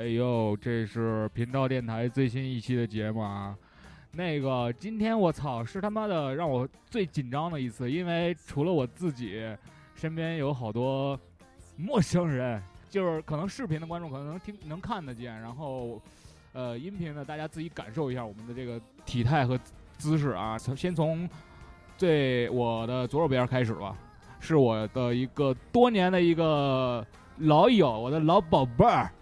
哎呦，这是频道电台最新一期的节目啊！那个，今天我操，是他妈的让我最紧张的一次，因为除了我自己，身边有好多陌生人，就是可能视频的观众可能能听能看得见，然后，呃，音频呢，大家自己感受一下我们的这个体态和姿势啊。从先从最我的左手边开始吧，是我的一个多年的一个老友，我的老宝贝儿。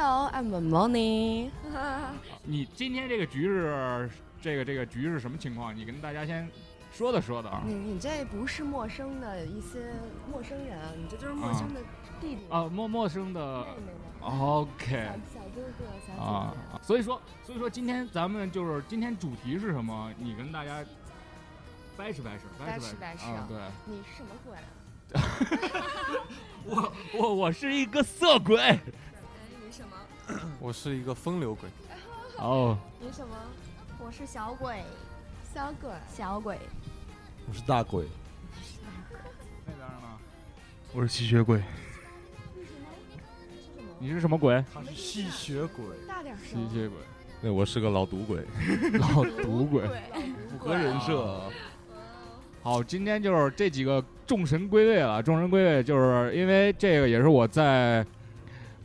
Hello, I'm Moni。你今天这个局是这个这个局是什么情况？你跟大家先说道说道啊。你你这不是陌生的一些陌生人，你这就是陌生的弟弟、啊，陌陌生的妹妹们、，OK 小小哥哥、小姐姐。啊，所以说所以说今天咱们就是今天主题是什么？你跟大家掰扯掰扯掰扯掰扯啊，对，你是什么鬼啊？我我我是一个色鬼？我是一个风流鬼，哦，你什么？我是小鬼，小鬼。小鬼，我是大鬼，那边呢？我是吸血鬼？你是什么鬼？他是吸血鬼，大点声。吸血鬼，对，我是个老赌 鬼，老赌鬼。符合人设啊。好，今天就是这几个众神归位了。众神归位，就是因为这个也是我在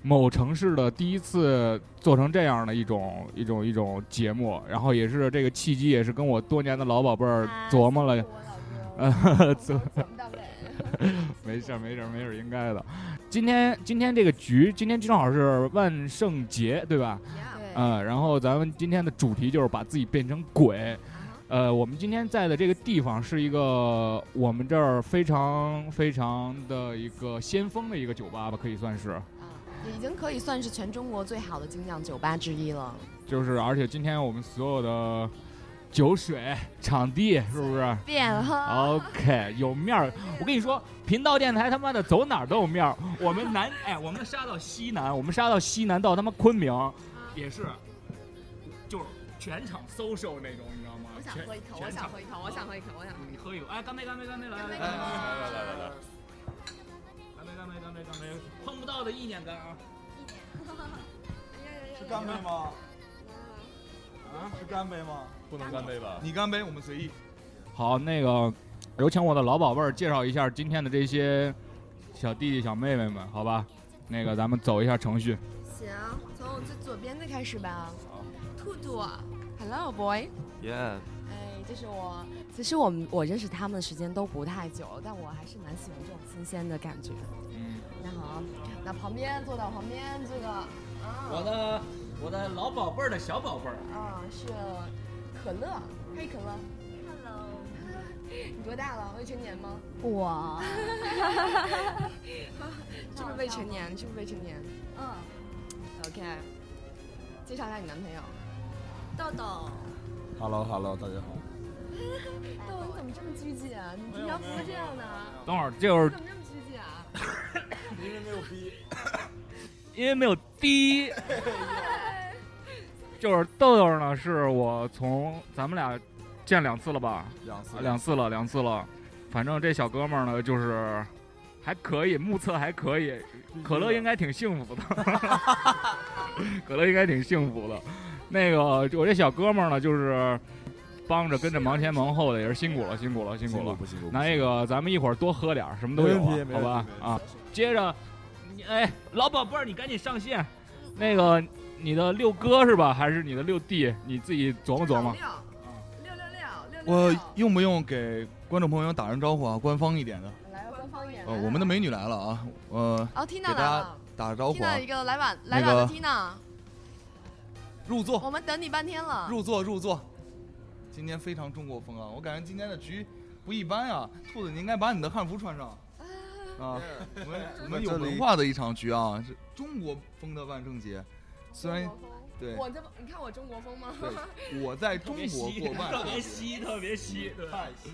某城市的第一次做成这样的一种一种一种节目，然后也是这个契机，也是跟我多年的老宝贝儿琢磨了，琢怎么到位？没事儿没事儿没事儿，应该的。今天今天这个局，今天正好是万圣节，对吧？对。嗯，然后咱们今天的主题就是把自己变成鬼。呃，我们今天在的这个地方是一个我们这儿非常非常的一个先锋的一个酒吧吧，可以算是。啊，已经可以算是全中国最好的精酿酒吧之一了。就是，而且今天我们所有的酒水、场地是不是变了。？OK，有面儿。我跟你说，频道电台他妈的走哪儿都有面儿。我们南，哎，我们杀到西南，我们杀到西南到他妈昆明，也是，就是全场 social 那种，你知道吗？我想喝一口，我想喝一口，我想喝一口，我想喝一口。你喝一口，哎，干杯，干杯，干杯，来来来来干杯来来来来，干杯，干杯，干杯，碰不到的意念干啊！是干杯吗？啊，是干杯吗？不能干杯吧？你干杯，我们随意。好，那个有请我的老宝贝儿介绍一下今天的这些小弟弟小妹妹们，好吧？那个咱们走一下程序。行，从我最左边的开始吧。兔兔，Hello boy。Yeah，哎，这是我。其实我们我认识他们的时间都不太久，但我还是蛮喜欢这种新鲜的感觉。嗯，那好，那旁边坐到旁边这个，啊，我的我的老宝贝儿的小宝贝儿，啊是可乐，黑可乐。Hello，你多大了？未成年吗？我，是不是未成年？是不是未成年嗯，？OK。介绍一下你男朋友。豆豆，Hello Hello，大家好。豆豆，你怎么这么拘谨啊？你平常不是这样的啊。等会儿就是你怎么这么拘谨啊？因为没有逼。因为没有低，就是豆豆呢，是我从咱们俩见两次了吧？两次啊两次了，两次了。反正这小哥们儿呢，就是还可以，目测还可以。可乐应该挺幸福的，可乐应该挺幸福的。那个我这小哥们儿呢，就是帮着跟着忙前忙后的，也是辛苦了，辛苦了，辛苦了。不辛苦？那个咱们一会儿多喝点儿，什么都有、好吧啊，接着，哎，老宝贝儿，你赶紧上线。那个你的六哥是吧？还是你的六弟？你自己琢磨琢磨。六六六六六我。用不用给观众朋友打声招呼啊？官方一点的。来个官方一点。呃，我们的美女来了啊，呃，哦，Tina 来给大家了打个招呼啊，Tina 一。个来晚来晚的个 Tina，入座，我们等你半天了。入座，入座。今天非常中国风啊！我感觉今天的局不一般啊。兔子，你应该把你的汉服穿上。啊，我们我们有文化的一场局啊，是中国风的万圣节。虽然对我这，你看我中国风吗？对，我在中国过万圣节。稀，特别稀，对太稀。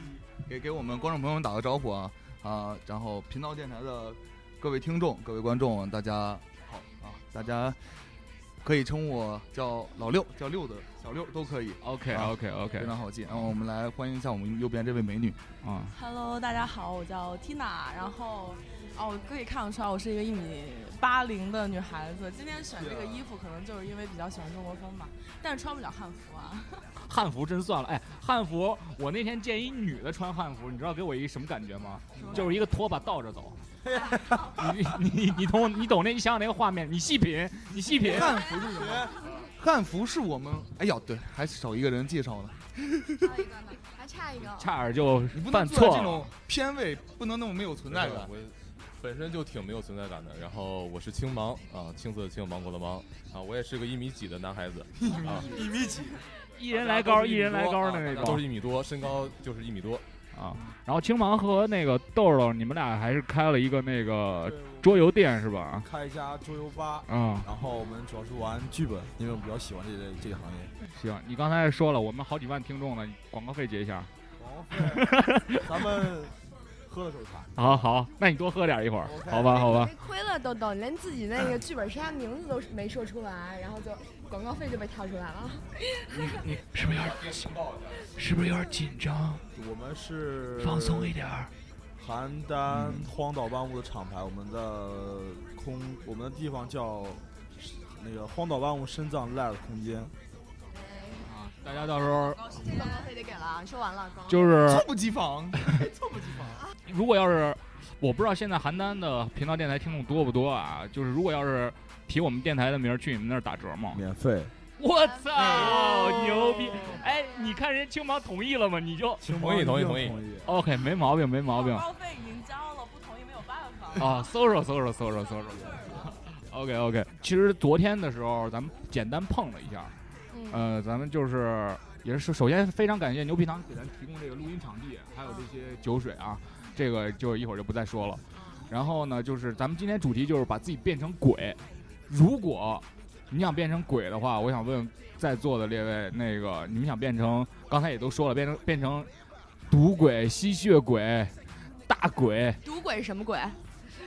给给我们观众朋友们打个招呼啊啊！然后频道电台的各位听众、各位观众，大家好啊！大家可以称我叫老六，叫六的小六都可以，OK、啊、OK OK，非常好记。然后我们来欢迎一下我们右边这位美女。啊，Hello，大家好，我叫 Tina，然后哦，可以看得出来，我是一个一米八零的女孩子。今天选这个衣服，可能就是因为比较喜欢中国风吧，但是穿不了汉服啊。汉服真算了，哎，汉服，我那天见一女的穿汉服，你知道给我一什么感觉吗？就是一个拖把倒着走。你你你你懂你懂那？你想想那个画面，你细品，你细品。汉服是什么？汉服是我们，哎呀，对，还少一个人介绍呢。差一个呢，还差一个。差点就你不犯能做错了。这种偏位，不能那么没有存在感。我本身就挺没有存在感的。然后我是青芒啊，青色的青，芒果的芒啊，我也是个一米几的男孩子 啊，一米几，一人来高，一人来高的那都种是一米多，身高就是一米多。啊。然后青芒和那个豆豆，你们俩还是开了一个那个桌游店是吧？开一家桌游吧，啊，然后我们主要是玩剧本，因为我比较喜欢这个这个行业。行，你刚才说了，我们好几万听众呢，广告费结一下。广告费，咱们喝了手茶。好好，那你多喝点一会儿好吧，好吧。亏了豆豆，你连自己那个剧本杀名字都没说出来，然后就广告费就被跳出来了。你你是不是有点是不是有点紧张？我们是放松一点儿。邯郸荒岛万物的厂牌，我们的空，我们的地方叫那个荒岛万物深藏 Live 空间。啊，大家到时候广告费得给了啊，你说完了。广告就是猝不及防，猝不及防。如果要是我不知道现在邯郸的频道电台听众多不多啊？就是如果要是提我们电台的名儿去你们那儿打折吗？免费，我操，牛逼！哎，你看人家青芒同意了吗？你就同意、同意、同意。OK，没毛病、没毛病。消费已经交了，不同意没有办法。啊，搜搜搜搜搜搜搜搜。OK，OK。其实昨天的时候咱们简单碰了一下。嗯，咱们就是也是首先非常感谢牛皮糖给咱提供这个录音场地，还有这些酒水啊。这个就一会儿就不再说了。然后呢，就是咱们今天主题就是把自己变成鬼。如果。你想变成鬼的话，我想问在座的列位，那个你们想变成，刚才也都说了，变成变成赌鬼、吸血鬼、大鬼，赌鬼是什么鬼？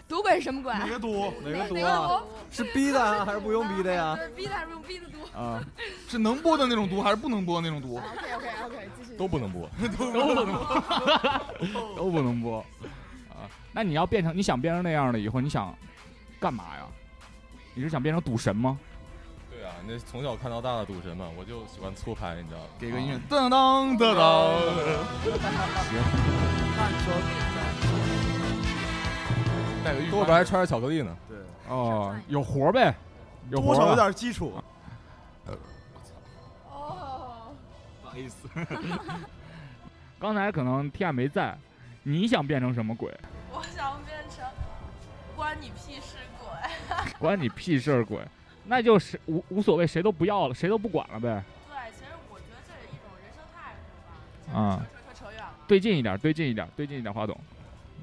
赌鬼是什么鬼？哪个赌？哪哪个赌啊？是逼的啊 还是不用逼的呀？是逼的还是用逼的赌啊，是能播的那种毒，还是不能播的那种毒？？OK OK OK，继续。都不能播，都不能播，都不能播啊。那你要变成你想变成那样的以后，你想干嘛呀？你是想变成赌神吗？那从小看到大的赌神嘛，我就喜欢搓牌，你知道吗？给个音乐，当当当当。带个玉多边还揣着巧克力呢。对，哦，有活儿呗，有活多少有。点基础。哦，不好意思，刚才可能天亚没在，你想变成什么鬼？我想变成关你屁事鬼。关你屁事儿，鬼！那就是无无所谓，谁都不要了，谁都不管了呗。对，其实我觉得这是一种人生态度吧。啊扯扯扯扯远了。对近一点，对近一点，对近一点，话筒。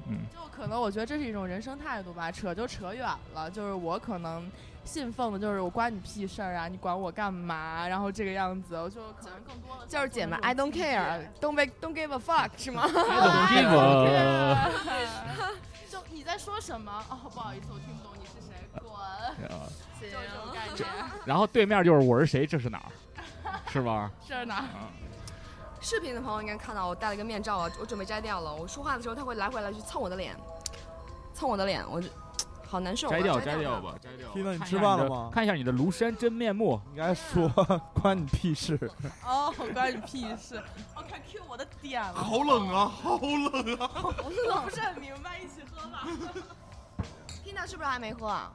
嗯，就可能我觉得这是一种人生态度吧，扯就扯远了。就是我可能信奉的就是我关你屁事儿啊，你管我干嘛？然后这个样子，我就可能更多的就是姐们，I don't care，don't be don't give a fuck，是吗？I don't give a 就你在说什么？哦，不好意思，我听不懂你是谁，滚！啊就是这种感觉。然后对面就是我是谁，这是哪儿？是吧？这是哪？儿，视频的朋友应该看到我戴了个面罩啊，我准备摘掉了。我说话的时候，他会来回来去蹭我的脸，蹭我的脸，我就好难受啊。摘掉，摘掉吧，摘掉吧。听到你吃饭了吗看一下你的庐山真面目。应该说关你屁事。哦，关你屁事！我看 Q 我的点了。好冷啊，好冷啊！我不是很明白，一起喝吧。Tina 是不是还没喝啊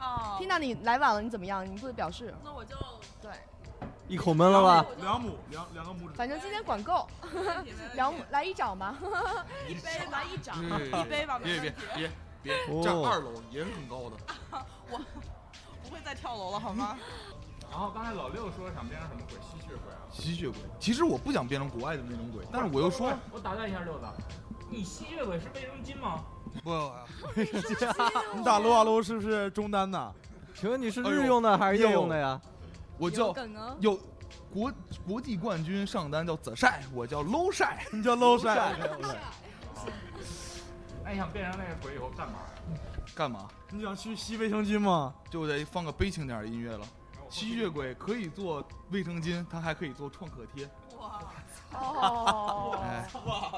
哦，？Tina 你来晚了，你怎么样？你不得表示？那我就对，一口闷了吧？两亩，两两个拇指。反正今天管够，两来一掌吧。一杯来一掌，一杯吧，没别别。别别，站二楼也是很高的。我不会再跳楼了好吗？然后刚才老六说想变成什么鬼？吸血鬼啊。吸血鬼，其实我不想变成国外的那种鬼，但是我又说我打断一下六子，你吸血鬼是卫生巾吗？不，卫生巾你打撸啊撸是不是中单的？请问你是日用的还是夜用的呀？我叫！有国国际冠军上单叫泽晒，我叫 low 晒。你叫 low 晒。那 你想变成那个鬼以后干嘛呀？干嘛？你想去吸卫生巾吗？就得放个悲情点的音乐了。吸血鬼可以做卫生巾，它还可以做创可贴。哇，哦，哎，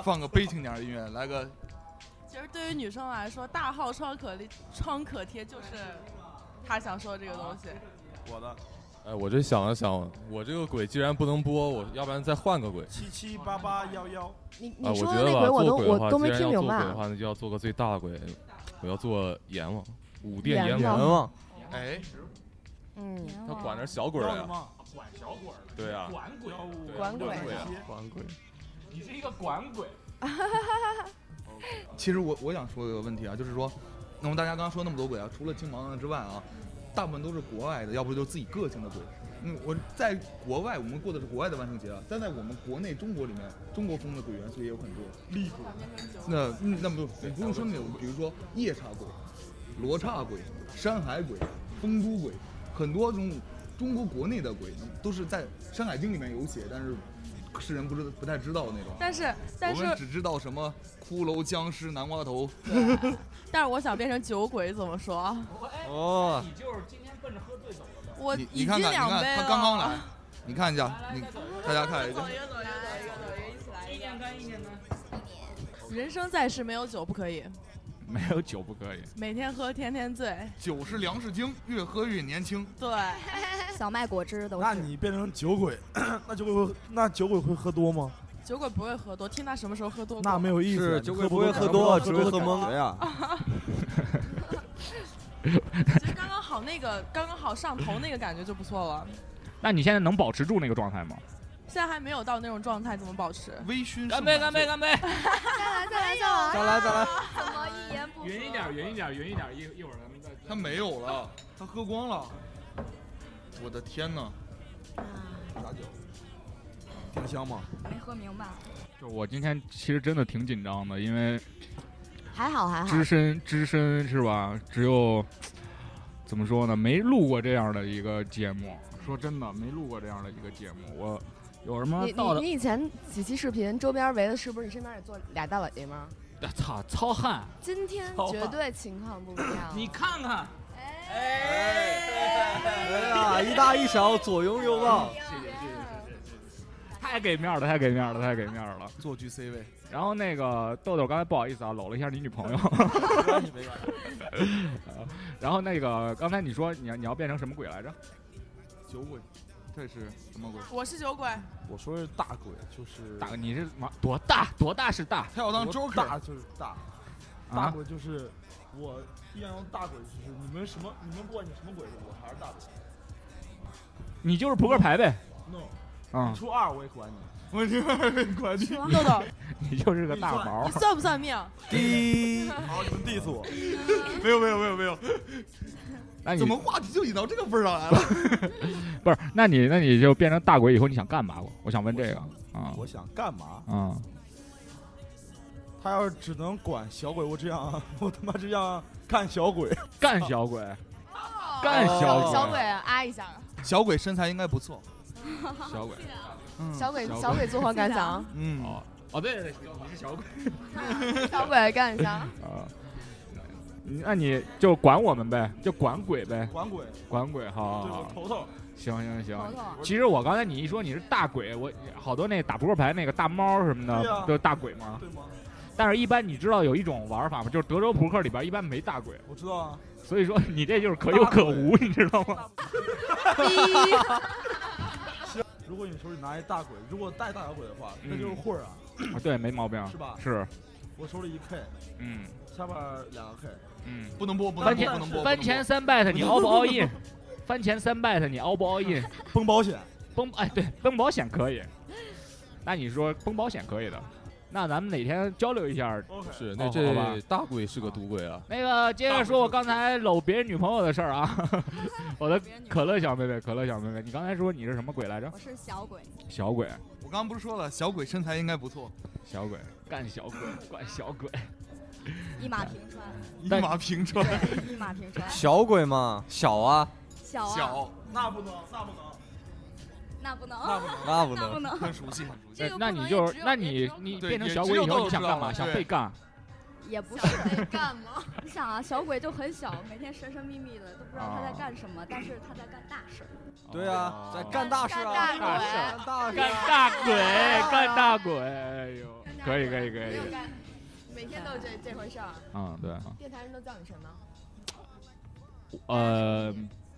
放个悲情点儿的音乐，来个其实对于女生来说，大号创可贴创可贴就是她想说的这个东西。我的哎，我这想了想，我这个鬼既然不能播，我要不然再换个鬼。七七八八幺幺，你啊，你说我觉得吧，的那鬼我都我都没既然要听明白。做鬼的话，那就要做个最大的鬼。我要做阎王，五殿阎阎王。阎王，哎，嗯，他管着小鬼儿呀。要什么？管小鬼儿，对啊，管鬼，对管鬼对啊。管鬼。你是一个管鬼。其实我我想说一个问题啊，就是说，那么大家刚刚说那么多鬼啊，除了青芒之外啊，大部分都是国外的，要不就是自己个性的鬼。嗯，我在国外我们过的是国外的万圣节啊，但在我们国内中国里面，中国风的鬼元素也有很多。厉鬼，那嗯那么你不用说那种，比如说夜叉鬼、罗刹鬼、山海鬼、风都鬼，很多这种中国国内的鬼都是在《山海经》里面有写，但是世人不知不太知道的那种。但是但是我们只知道什么骷髅、僵尸、南瓜头。但是我想变成酒鬼怎么说？哦，你就是今天奔着喝醉走的。我你看看，你看两杯了。他刚刚来，你看一下，你大家看一下走，一个走一个走一个一起来一个。干一年呢？人生在世没有酒不可以，没有酒不可以。每天喝天天醉。酒是粮食精，越喝越年轻。对，小麦果汁都是。那你变成酒鬼，那酒鬼会那酒鬼会喝多吗？酒鬼不会喝多，听他什么时候喝多过。那没有意思。是酒鬼不会喝多，只会喝懵。懵呀。其实刚刚好那个刚刚好上头那个感觉就不错了。那你现在能保持住那个状态吗？现在还没有到那种状态，怎么保持？微醺。干杯！干杯！！干杯！再来再来再来！再来再来，怎么一言不合？匀一点，匀一点，匀一点，一一会儿咱们再。他没有了，他喝光了。我的天哪！啥酒？挺香吗？没喝明白。就我今天其实真的挺紧张的，因为还好还好只。身只身是吧？只有怎么说呢？没录过这样的一个节目。说真的，没录过这样的一个节目。我有什么你到的？你你以前几期视频周边围的是不是你身边也坐俩大伟吗？哎操，糙汉！今天绝对情况不一样。你看看，哎哎呀，一大一小，左拥右抱。谢谢谢谢谢谢太给面了，太给面了，太给面了。坐居 C 位。然后那个豆豆，刚才不好意思啊，搂了一下你女朋友。然后那个刚才你说你要你要变成什么鬼来着？酒鬼，这是什么鬼？我是酒鬼，我说是大鬼，就是大你是嘛多大？多大是大他要当多 Joker。大就是大，大啊？鬼就是我依然用大鬼就是你们什么你们不管你什么鬼，我还是大鬼。你就是扑克牌呗。no，啊、初二我也管你。我听没管你。豆豆，你就是个大毛你。算不算命？第一，好，你们 diss 我。没有没有没有没有，那你怎么话题就引到这个份儿上来了？不是？那你那你就变成大鬼以后，你想干嘛？我我想问这个啊我想干嘛？啊！他要是只能管小鬼，我这样，我他妈这样干小鬼。干小鬼，干小鬼，小鬼啊一下，小鬼身材应该不错。小鬼。嗯小鬼小鬼小鬼作何感想？嗯，哦哦，对对对，你是小鬼小鬼干一下。啊。那你就管我们呗，就管鬼呗，管鬼，管鬼，好头头。行行行。头头，其实我刚才你一说你是大鬼，我好多那打扑克牌那个大猫什么的，都是大鬼吗？对吗？但是，一般你知道有一种玩法吗？就是德州扑克里边一般没大鬼，我知道啊。所以说你这就是可有可无，你知道吗？如果你手里拿一大鬼，如果带大小鬼的话，那就是混儿啊，啊对，没毛病，是吧？是，我手里一 K，嗯下边两个 K，嗯。不能播，不能翻播，不能播。翻前三 bet 你 all 不 all in？翻前三 bet 你 all 不 all in？崩保险。崩哎对，崩保险可以。那你说崩保险可以的，那咱们哪天交流一下？是，那这大鬼是个赌鬼啊。那个接着说我刚才搂别人女朋友的事儿啊，我的可乐小妹妹，可乐小妹妹，你刚才说你是什么鬼来着我？是小鬼，小鬼，我刚刚不是说了，小鬼身材应该不错，小鬼，干小鬼，管小鬼。一马平川，一但马平川。一马平川。小鬼嘛，小啊，小啊，小，那不能，那不能，那不能，那不能。那不能。那不能。很熟悉，很熟悉。这个不能那你就只有那你只有你对变成小鬼以后你想干嘛？知道了对想被干？也不是被干吗？你想啊，小鬼就很小，每天神神秘秘的，都不知道他在干什么，但是他在干大事儿。对啊，在干大事啊，干大事干大事干大鬼，干大鬼，哎呦，可以可以可以没有。干，每天都这这回事儿。嗯，对，电台人都叫你什么？呃，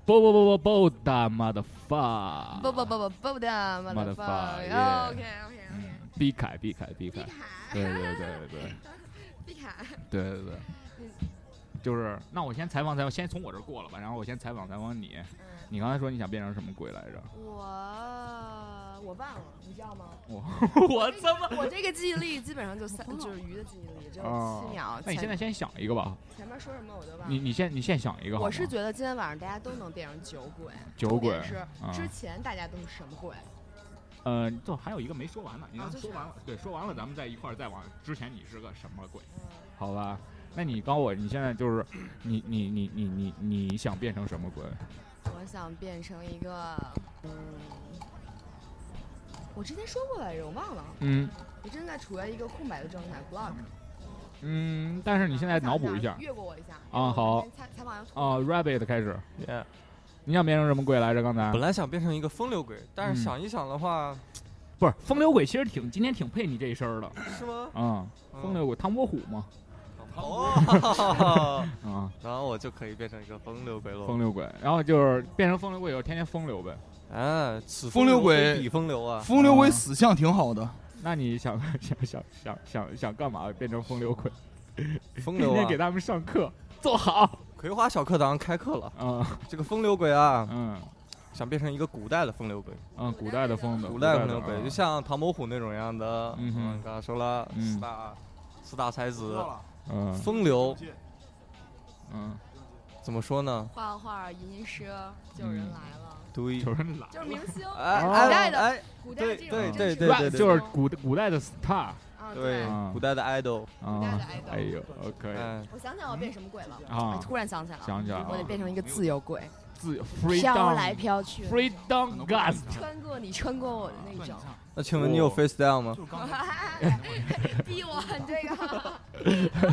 不不不不不的 motherfucker，不不不不不的 Motherfucker，motherfucker。yeah OK OK OK。嗯，毕凯毕凯毕凯毕，凯，对对对对毕凯，对对对，就是那我先采访采访，先从我这儿过了吧，然后我先采访采访你，嗯，你刚才说你想变成什么鬼来着？我我忘了，你知道吗？我 我怎么？我这个记忆力基本上就三，就是鱼的记忆力只七秒。那你现在先想一个吧，前面说什么我都忘你了。你你先你先想一个好吗。我是觉得今天晚上大家都能变成酒鬼，酒鬼重点是啊之前大家都是什么鬼？呃，就还有一个没说完呢，你啊就是让说完了，对，说完了咱们再一块儿再往之前你是个什么鬼？嗯，好吧？那你告诉我，你现在就是你你你你你你想变成什么鬼？我想变成一个，嗯，我之前说过来着，我忘了。嗯我正在处在一个空白的状态，block。嗯，但是你现在脑补一下越过我一下。啊好采采访要啊，Rabbit 开始，Yeah 你想变成什么鬼来着？刚才本来想变成一个风流鬼，但嗯是想一想的话，不是风流鬼，其实挺今天挺配你这一身儿的，是吗？嗯，风流鬼唐伯虎嘛，哦，啊，然后我就可以变成一个风流鬼喽。风流鬼，然后就是变成风流鬼以后天天风流呗。哎，此风流鬼风流啊！风流鬼死相挺好的，那你想 想想想想想干嘛？变成风流鬼？风流啊天天给！他们上课，坐好。葵花小课堂开课了。嗯这个风流鬼啊，嗯想变成一个古代的风流鬼，嗯，古代的风的，古代风流鬼，啊就像唐伯虎那种样的。嗯哼刚刚说了嗯四大四大才子，嗯风流嗯，怎么说呢？画画、吟诗，就有人来了，对，有人来就是明星，古代的哎，古代的这种对对对对就是古古代的 star 啊，对啊，古代的 idol，古代的 idol，哎呦，OK，哎，我想起来我变什么鬼了啊。突然想起来了，想起来了。我得变成一个自由鬼，自由飘来飘去，free down gas，穿过你，穿过我的那种。那请问你有 face down 吗？逼我，你这个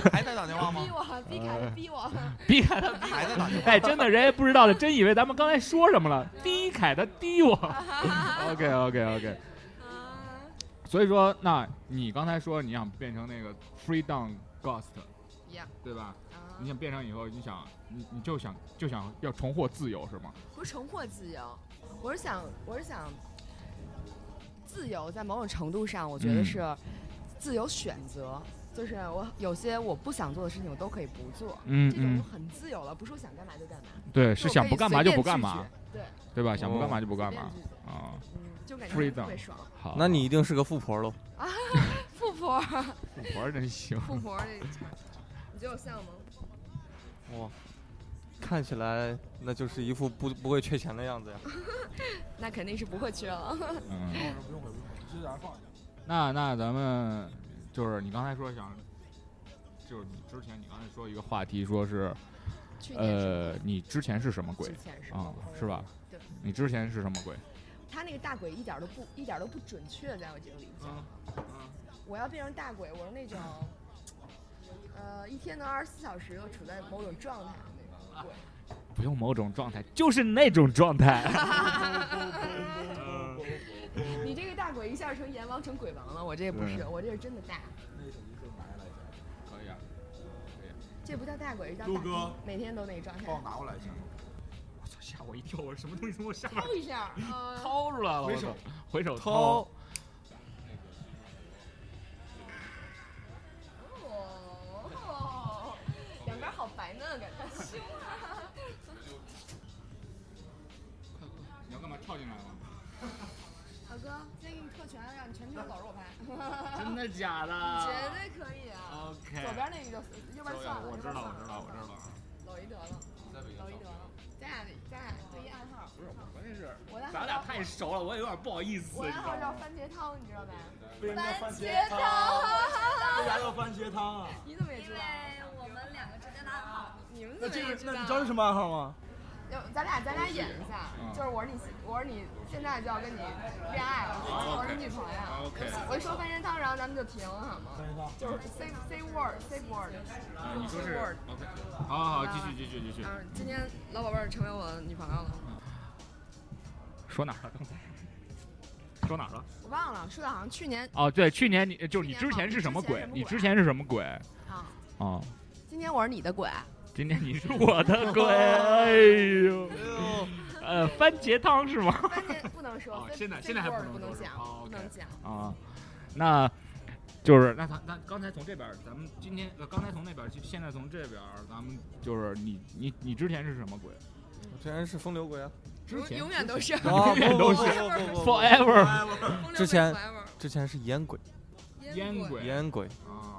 还在打电话吗逼？我，逼凯逼我。逼凯 他还在打电话？哎，真的，人家不知道的，真以为咱们刚才说什么了。逼凯的逼我，OK OK OK。所以说，那你刚才说你想变成那个 free down ghost，Yeah 对吧？啊你想变成以后，你想你你就想就想要重获自由是吗？不是重获自由，我是想，我是想，自由在某种程度上，我觉得嗯是自由选择，就是我有些我不想做的事情，我都可以不做，嗯嗯这种就，很自由了，不是我想干嘛就干嘛，对，是想不干嘛就不干嘛，，对，对吧？想不干嘛就不随干嘛拒绝啊。嗯，就感觉特别爽。好，那你一定是个富婆喽。啊富婆，富婆真行。富婆这，你觉得我像吗？哇，看起来那就是一副不不会缺钱的样子呀。那肯定是不会缺了。嗯，不用回，不用回，直接在那放一下。那那咱们就是你刚才说想，就是你之前你刚才说一个话题，说是呃，你之前是什么鬼之前是啊吗？是吧？对，你之前是什么鬼？他那个大鬼一点都不一点都不准确，在我这个里面。嗯我要变成大鬼，我是那种，呃，一天能二十四小时都处在某种状态。不用某种状态，就是那种状态。你这个大鬼一下成阎王成鬼王了，我这不是，对我这是真的大，那手机是拿下来一下，可以啊。这不叫大鬼，这叫大哥每天都那个状态帮。我拿过来一下。我操，吓我一跳！我什么东西从我下面掏一下，呃，掏出来了？回手，回手掏权，让你全程搂着我拍，真的假的？绝对可以啊！OK。左边那个就右边算了，我知道，我知道，我知道。老一得了，老一得了，咱俩咱俩对一暗号，不是，关键是咱俩太熟了，我也有点不好意思，我？暗号叫番茄汤，你知道呗？为什么叫番茄茄汤为啥 叫番茄汤啊？你怎么也知道？我们两个之间的暗号。你们那这个怎么也知道？那你知道是什么暗号吗？就咱俩咱俩演一下，嗯就是我是你，我是你，现在就要跟你恋爱了，我是你女朋友。我一说番茄汤，然后咱们就停，好吗？就是 say say word say word。啊，你说是 word。OK。好好好，继续继续继续。嗯，今天老宝贝儿成为我的女朋友了。说哪儿了？刚 才说哪儿了？我忘了，说的好像去年哦，对，去年你就是你之前是什么鬼之？么鬼你之前是什么鬼？啊，今天我是你的鬼，今天你是我 的鬼，哎呦，呃，番茄汤是吗？番茄不能说现在现在还不能不能讲，说哦不能讲。啊，那就是那他那刚才从这边，咱们今天呃刚才从那边儿，现在从这边，咱们就是你你你之前是什么鬼？我之前是风流鬼啊，永之前永远都是。啊永远都是。forever 之前之前是烟鬼，烟鬼烟鬼，啊，哎，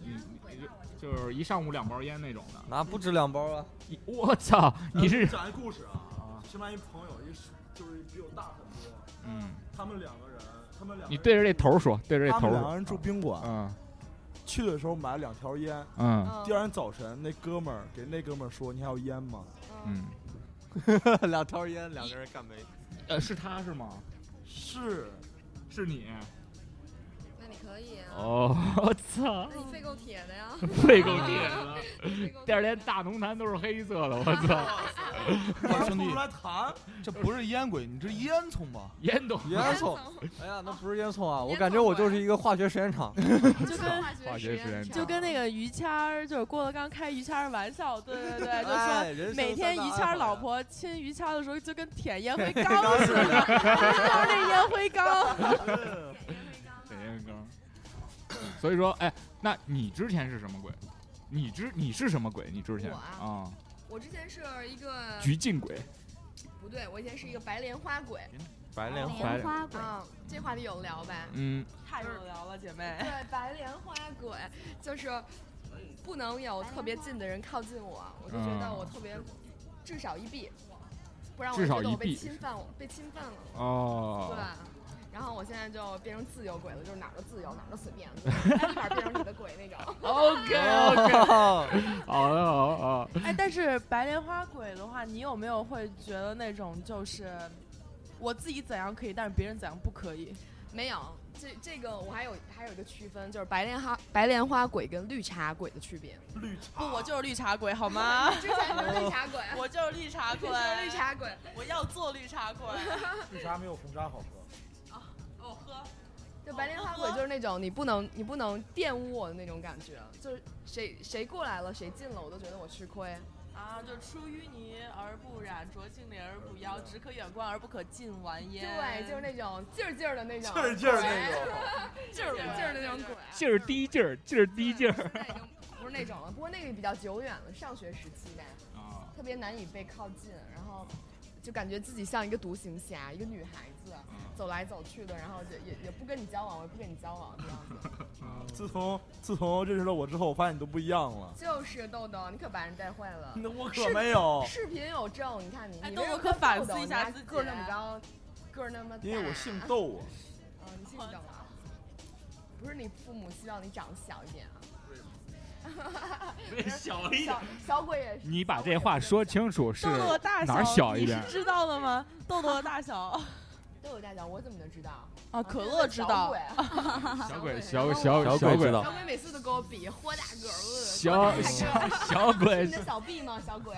你你就就是一上午两包烟那种的。那不止两包啊，你我操，你是讲一故事啊啊，新来一朋友，一是就是比我大很多，嗯，他们两个人，他们两个你对着这头说，对着这头说。他们两个人住宾馆，嗯去的时候买了两条烟，嗯嗯第二天早晨那哥们儿给那哥们儿说：“你还有烟吗嗯，嗯，两条烟，两个人干杯。呃，是他是吗？？”是，是你？可以啊。哦，我操，那你肺够铁的呀。肺够铁了。肺够第二天大浓痰都是黑色的，我操，我兄弟出来谈，这不是烟鬼，你这是烟囱吧？烟斗烟囱，烟囱哎呀，那不是烟囱啊，我感觉我就是一个化学实验场。就跟化学实验场就跟那个于谦儿，就是郭德纲开于谦儿玩笑，对对对，就哎说每天于谦儿老婆亲于谦儿的时候，就跟舔烟灰缸似的，就是那烟灰缸。所以说，哎，那你之前是什么鬼？你之你是什么鬼？你之前我啊啊，我之前是一个橘镜鬼。不对，我以前是一个白莲花鬼。白莲花，莲花鬼，嗯，这话题有聊呗？嗯，太有聊了，姐妹。对，白莲花鬼就是嗯不能有特别近的人靠近我，我就觉得我特别至少一臂，不然我觉得我被侵犯，我被侵犯了。哦，对，然后我现在就变成自由鬼了，就是哪儿都自由，哪儿都随便，就是单哪儿变成你的鬼那种。OK OK，好的好的。哎，但是白莲花鬼的话，你有没有会觉得那种就是我自己怎样可以，但是别人怎样不可以？没有，这这个我还有还有一个区分，就是白莲花白莲花鬼跟绿茶鬼的区别。绿茶不，我就是绿茶鬼，好吗？之前就是绿茶鬼，我就是绿茶鬼，绿茶鬼。我要做绿茶鬼。绿茶没有红茶好喝。就白莲花鬼就是那种你不能你不能玷污我的那种感觉，就是谁谁过来了谁进了，我都觉得我吃亏。啊，就出淤泥而不染，濯清涟而不妖，只可远观而不可近玩焉。对，就是那种劲儿劲儿的那种，劲儿劲儿那种，劲儿劲儿的那种鬼。劲儿低劲儿，劲儿低劲儿。现在已经不是那种了，不过那个比较久远了，上学时期呗，啊，特别难以被靠近，然后就感觉自己像一个独行侠，一个女孩子，走来走去的，然后就也也不跟你交往，我也不跟你交往这样子。自从自从认识了我之后，我发现你都不一样了。就是豆豆，你可把人带坏了。那我可没有，视频有证，你看你，哎豆豆可反豆豆思一下自己个那么高，个那么大。因为我姓。窦啊。嗯，你姓邓啊？不是你父母希望你长得小一点啊？小一小小鬼也是。你把这话说清楚，是哪儿小一点你是知道的吗？豆豆的大小 都有大小，我怎么能知道？啊，可乐 知道。小鬼小小小鬼小鬼知道小鬼每次都跟我比，豁大个儿，小小小鬼你的小臂吗？小鬼，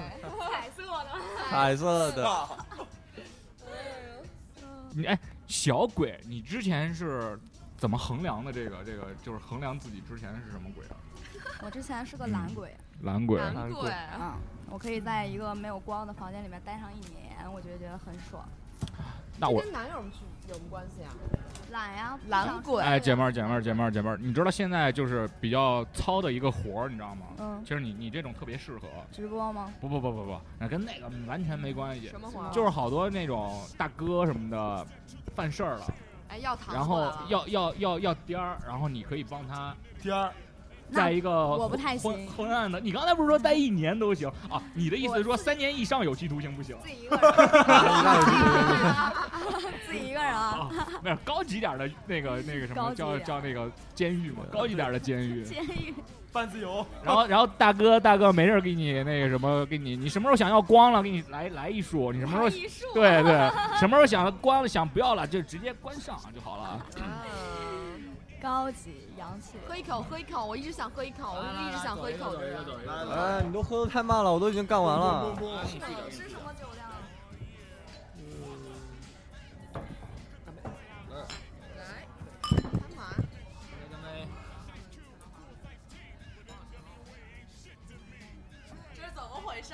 彩色的。彩色的，你哎，小鬼，你之前是怎么衡量的？这个这个就是衡量自己之前是什么鬼啊？我之前是个懒鬼，懒鬼。懒鬼，嗯，我可以在一个没有光的房间里面待上一年，我就觉得很爽。那我跟男有什么区有什么关系啊？懒呀，懒鬼哎，姐妹儿姐妹儿姐妹儿姐妹儿，你知道现在就是比较糙的一个活儿，你知道吗？嗯，其实你你这种特别适合。直播吗？不不不不不，那跟那个完全没关系。什么活？就是好多那种大哥什么的犯事儿了，哎，要糖然后要要要要颠儿，然后你可以帮他第二，在一个我不太昏行昏暗的。你刚才不是说待一年都行啊？你的意思是说三年以上有期徒刑不行？自己一个人，自己一个人啊，啊，没有高级点的那个那个什么叫叫那个监狱嘛，高级点的监狱。监狱半自由，然后然后大哥大哥没事给你那个什么给你，你什么时候想要光了给你来来一束，你什么时候对对，什么时候想关了想不要了就直接关上就好了。高级洋气，喝一口，喝一口，我一直想喝一口，我一直想喝一口。哎，你都喝的太慢了，我都已经干完了。是什么酒量？来，摊。这是怎么回事？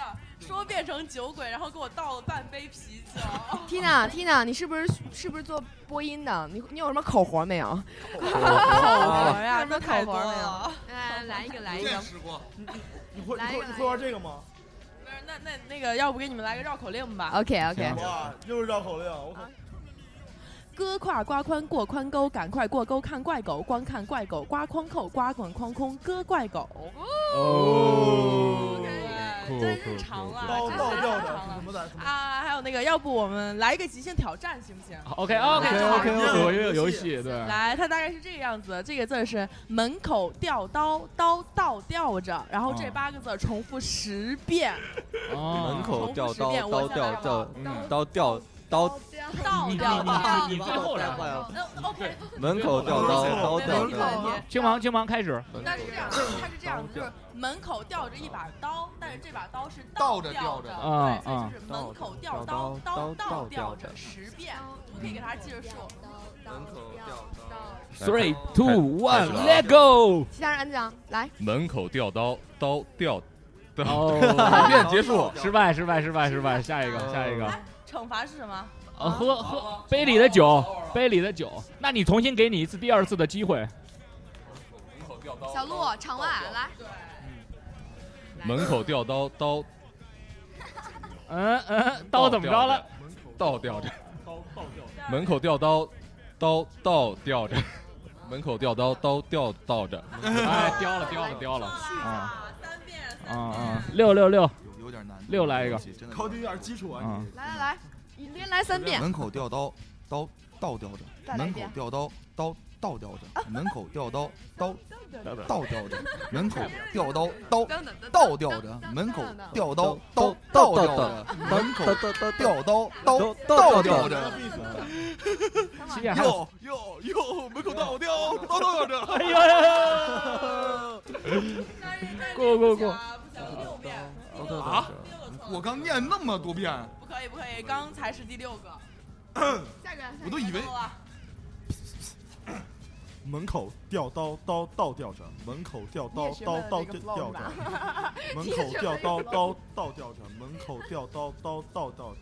我变成酒鬼，然后给我倒了半杯啤酒。Tina Tina，你是不是是不是做播音的？你你有什么口活没有？口活呀，有 什么口活没有了。？来来一个来一个。你会来一个你会你会玩这个吗？不是，那那那个，要不给你们来个绕口令吧？OK OK。哇，又是绕口令，我靠！哥胯刮宽过宽沟，赶快过沟看怪狗，光看怪狗刮筐扣，刮滚筐空，割怪狗。哦，对，真日常了，倒真倒吊着是日常了什么的？啊！还有那个，要不我们来一个极限挑战，行不行？OK OK OK，OK，OK 有有游戏对。来，它大概是这个样子，这个字是门口吊刀，刀倒吊着，然后这哦八个字重复十遍，哦门口吊刀，重复刀十遍我吊吊嗯刀吊刀，倒吊刀。你最后来那 OK，门口吊刀，刀没问题吊着。没问题。青芒青芒开始。那是这样，他是这样，就是门口吊着一把刀，但是这把刀是倒着吊吊着啊对，所以就是门口吊刀，刀倒吊着十遍，我们可以给他记着数。门口吊刀。Three, two, one, let go！其他人安讲，来，门口吊刀，刀吊，哦，变结束。失败，失败，失败，失败。下一个，下一个。惩罚是什么？呃，喝喝杯里的酒，杯里的酒。那你重新给你一次第二次的机会。小鹿场外来，门口吊刀，刀 嗯嗯，刀怎么着了？？倒吊着。门口吊刀，刀倒吊着。门口吊刀，刀吊倒着。哎，叼了，叼了，叼了。啊三遍，啊啊！六六六，点难。六来一个考你有点基础啊！嗯，来来来，你连来三遍。门口吊刀，刀倒吊着；门口吊刀，刀倒吊着；门口吊刀，刀倒吊着；门口吊刀，刀倒吊着；门口吊刀，刀倒吊着；门口吊刀，刀倒吊着。哟哟哟！门口倒吊，刀倒吊着。哎呀！过过过不行，六遍。啊？着。我刚念那么多遍，不可以，不可以，刚才是第六个。下个，我都以为门口吊刀，刀倒吊着；门口吊刀，刀倒吊着；门口吊刀，刀倒吊着；门口吊刀，刀倒吊着；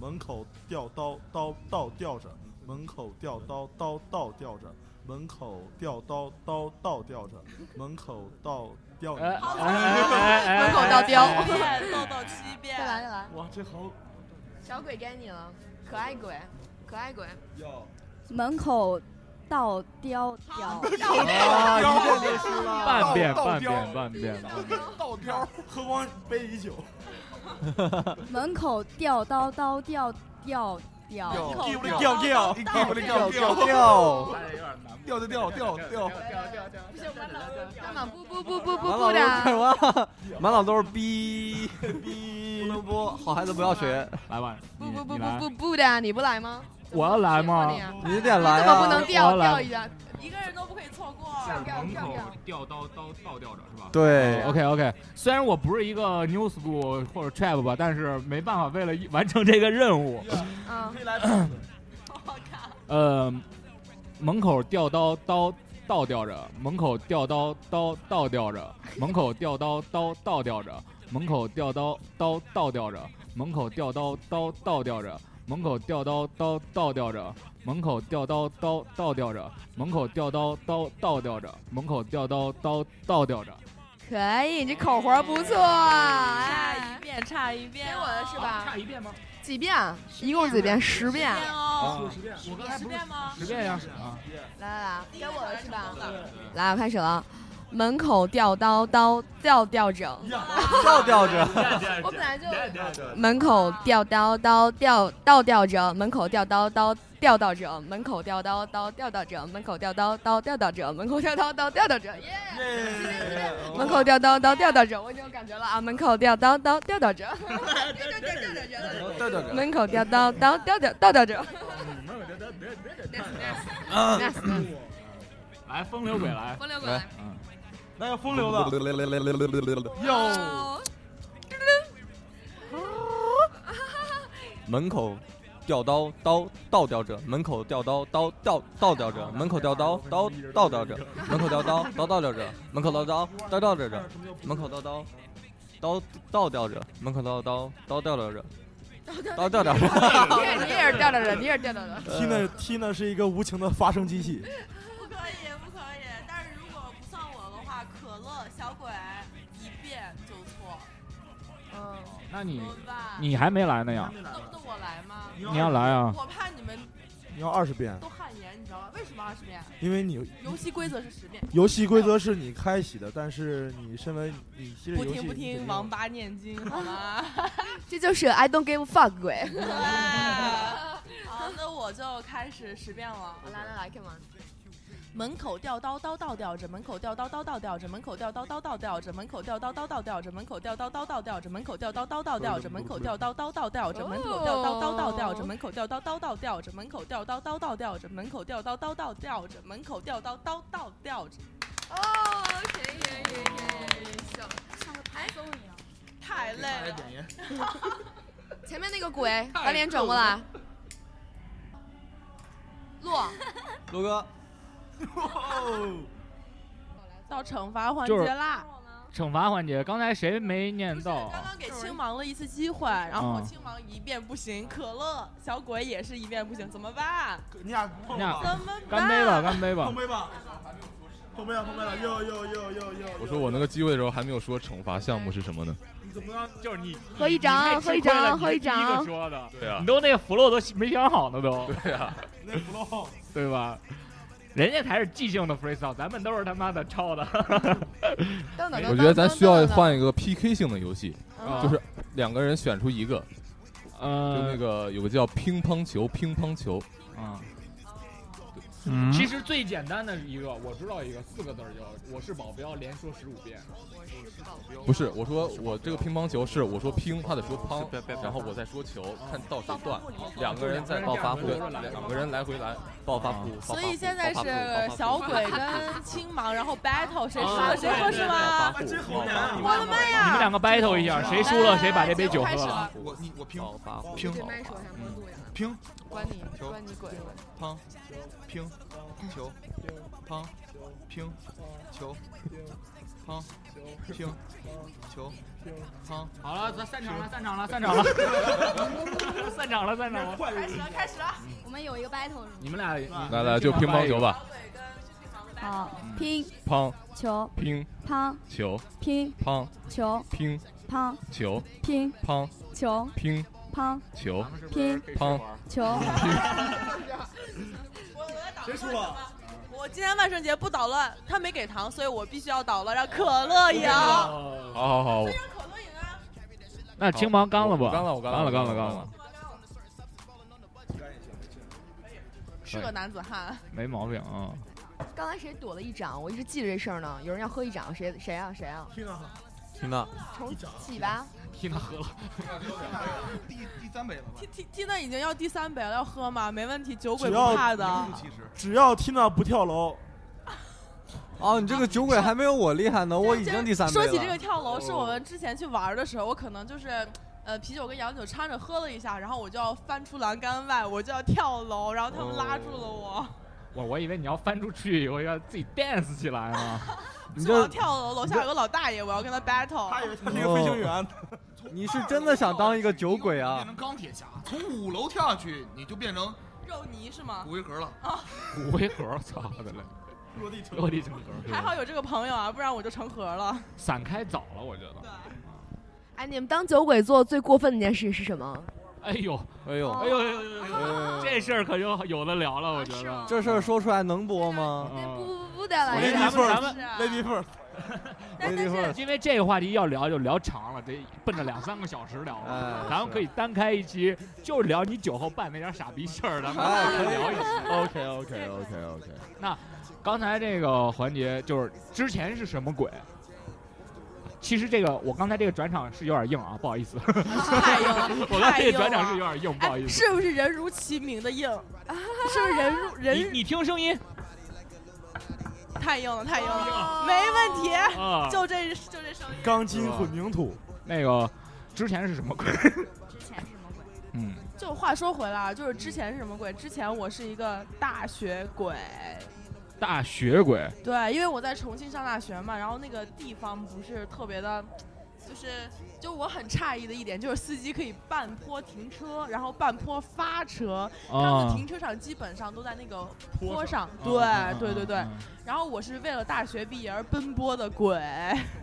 门口吊刀，刀倒吊着；门口吊刀，刀倒吊着；门口吊刀，刀倒吊着；门口倒吊哎。哎哎！门口倒雕哎七遍，豆豆七遍。再来再来，哇，这好小鬼该你了，可爱鬼，可爱鬼。要门口倒雕雕，啊，一遍就输了。半遍，倒雕半遍，半遍。倒吊。喝光杯里酒，门口吊刀刀吊吊吊，吊一不里吊吊，一不里吊吊吊吊。吊着吊吊吊。干嘛不不不不不满脑不的？都是哇，满脑都是逼逼，不能播，好孩子不要学。来吧，不不不你你来不不不的，你不来吗？我要来吗你？啊你得来啊怎么不能！我调要来调一下？一个人都不可以错过。门口吊刀刀倒吊着是吧？对，OK OK，虽然我不是一个 new school 或者 trap 吧，但是没办法，为了完成这个任务，嗯。呃，门口吊刀刀倒吊着，门口吊刀刀倒吊着，门口吊刀刀倒吊着，门口吊刀刀倒吊着，门口吊刀刀倒吊着，门口吊刀刀倒吊着，门口吊刀刀倒吊着，门口吊刀刀倒吊着，门口吊刀刀倒吊着。可以，你这口活不错。差哎一，遍，差一遍。该我的是吧？差一遍吗？几遍？一共几遍？十遍。十遍哦。我刚才不是十遍吗？十遍呀啊！来来来，该我了是吧？来，我开始了。门口吊刀，刀吊吊着。吊吊着。我本来就门口吊刀，刀吊倒吊着。门口吊刀，刀吊倒着。门口吊刀，刀吊倒着。门口吊刀，刀吊倒着。门口吊刀，刀吊倒着。耶！门口吊刀，刀吊倒着。我已经有感觉了啊！门口吊刀，刀吊倒着。吊吊着。门口吊刀，刀吊吊倒吊着。来，风流鬼来，风流鬼来嗯，那要风流的，哟，门口吊刀刀倒吊着，门口吊刀刀吊倒吊着，门口吊刀刀倒吊着，门口吊刀刀倒吊着，门口吊刀刀倒吊着，门口吊刀刀倒吊着，门口倒倒倒吊吊着，倒吊吊着。你也你也是吊吊着，你也是吊吊着。Tina Tina 是一个无情的发声机器。那你你还没来呢呀？那那我来吗？你要来啊？我怕你们你要二十遍，都汗颜，你知道吗？为什么二十遍？因为你游戏规则是十遍。游戏规则是你开启的，但是你身为你其实游戏不听不听，王八念经，好吗？这就是 I don't give a fuck 鬼。好，那我就开始十遍了。来来来，come on。门口吊刀刀倒吊着，门口吊刀刀倒吊着，门口吊刀刀倒吊着，门口吊刀刀倒吊着，门口吊刀刀倒吊着，门口吊刀刀倒吊着，门口吊刀刀倒吊着，门口吊刀刀倒吊着，门口吊刀刀倒吊着，门口吊刀刀倒吊着，门口吊刀刀倒吊着，门口吊刀刀倒吊着。哦，可以可以可以，行。像个台风一样。太累了。前面那个鬼，把脸转过来。落，陆哥，到惩罚环节啦！惩罚环节，刚才谁没念到？刚刚给青芒了一次机会，然后嗯青芒一遍不行，可乐小鬼也是一遍不行，怎么办？你俩碰你俩怎么办？干杯吧，干杯吧碰！杯吧，碰杯了，碰杯了，又又又又又。我说我那个机会的时候还没有说惩罚项目是什么呢？你怎么样？就是你喝一张，喝一张，喝一张一个。说的，对啊你，都那个 flow 都没想好呢，都对啊，那 flow 对吧？人家才是即兴的 freestyle，咱们都是他妈的抄的。我觉得咱需要换一个 PK 性的游戏，啊就是两个人选出一个，就呃，那个有个叫乒乓球，乒乓球，啊，嗯其实最简单的一个，我知道一个四个字儿叫“我是保镖”，连说十五遍。不是，我说我这个乒乓球是我说乒，他得说乓，然后我再说球，看到谁断，两个人在爆发户对，两个人来回来，爆发户。所以现在是小鬼跟青芒，然后 battle 谁输啊了谁喝是吗？我的妈呀！你们两个 battle 一下，谁输了谁把这杯酒喝了。我你我拼暴发户。拼对麦说一下，温度呀。拼关你，关你鬼。乓乒球乓乒球乓乒球乓。好了，咱散场了，散场了，散场了，散场了，散场了。开始了，开始了。我们有一个 battle？你们俩来来就乒乓球。吧，好，乒乓球乒乓球乒乓球乒乓球乒乓球乒乓球乒乓球。谁输了？我今天万圣节不捣乱，他没给糖，所以我必须要捣乱，让可乐赢。哦好好好，让可乐赢啊！那青芒干了不？我干了我干了干了，干了，干了，是个男子汉。没毛病啊。刚才谁躲了一掌？我一直记着这事儿呢。有人要喝一掌，谁谁啊谁啊？听啊，听到重启吧。听他喝了，第第三杯了吧？T T T 那已经要第三杯了，要喝吗？没问题，酒鬼不怕的。只要 Tina 不跳楼，哦，你这个酒鬼还没有我厉害呢，我已经第三杯了。说起这个跳楼，是我们之前去玩的时候，我可能就是。呃，啤酒跟洋酒掺着喝了一下，然后我就要翻出栏杆外，我就要跳楼，然后他们拉住了我，我我以为你要翻出去以后要自己 dance 起来呢。我要跳楼，楼下有个老大爷，我要跟他 battle。他以为他是个飞行员。你是真的想当一个酒鬼啊变？成钢铁侠，从五楼跳下去你就变成肉泥是吗骨？灰盒了啊。骨灰盒，操的嘞！落地成落地成盒，还好有这个朋友啊，不然我就成盒了。散开早了，我觉得。哎，你们当酒鬼做最过分的一件事是什么？哎呦，哎呦，哎呦，哎呦哎呦哎呦这事儿可就有的聊了，我觉得。这事儿说出来能播吗？不嗯，不不不得了，咱们咱们 Lady First，但但是因为这个话题要聊就聊长了，得奔着两三个小时聊咱们可以单开一期，就是聊你酒后办那点傻逼事儿，咱们哎可以聊一期。OK OK OK OK。那刚才这个环节就是之前是什么鬼？其实这个我刚才这个转场是有点硬啊，不好意思。太硬了，我刚才这个。转场是有点硬，不好哎，意思。是不是人如其名的硬？是不是人如人你听声音太硬了，太硬了，没问题。啊，就这就这声音。钢筋混凝土，那个之前是什么鬼？之前是什么鬼？嗯，就话说回来啊，就是之前是什么鬼？之前我是一个大学鬼，大学鬼。对，因为我在重庆上大学嘛，然后那个地方不是特别的就是就我很诧异的一点就是司机可以半坡停车，然后半坡发车，他们停车场基本上都在那个坡坡上，对对对对。嗯。然后我是为了大学毕业而奔波的鬼，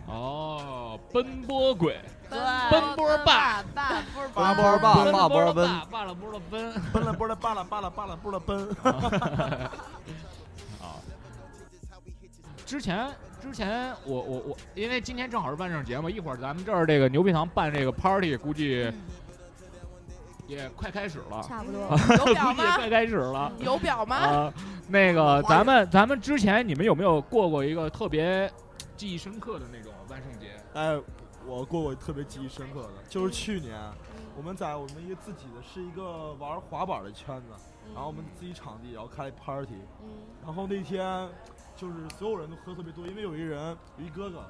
哦，奔波鬼，对，奔波霸，霸波霸。波霸奔霸波奔，霸，霸了波了奔。奔了奔了巴拉巴拉巴拉波了奔。啊，之前之前我我我，因为今天正好是万圣节嘛，一会儿咱们这儿这个牛皮糖办这个 party，估计也快开始了，差不多。有表估计也吗？快开始了。有表吗？啊，那个咱们咱们之前你们有没有过过一个特别记忆深刻的那种万圣节？哎，我过过特别记忆深刻的，就是去年我们在我们一个自己的是一个玩滑板的圈子，然后我们自己场地，然后开了 party，然后那天就是所有人都喝特别多，因为有一人有一哥哥，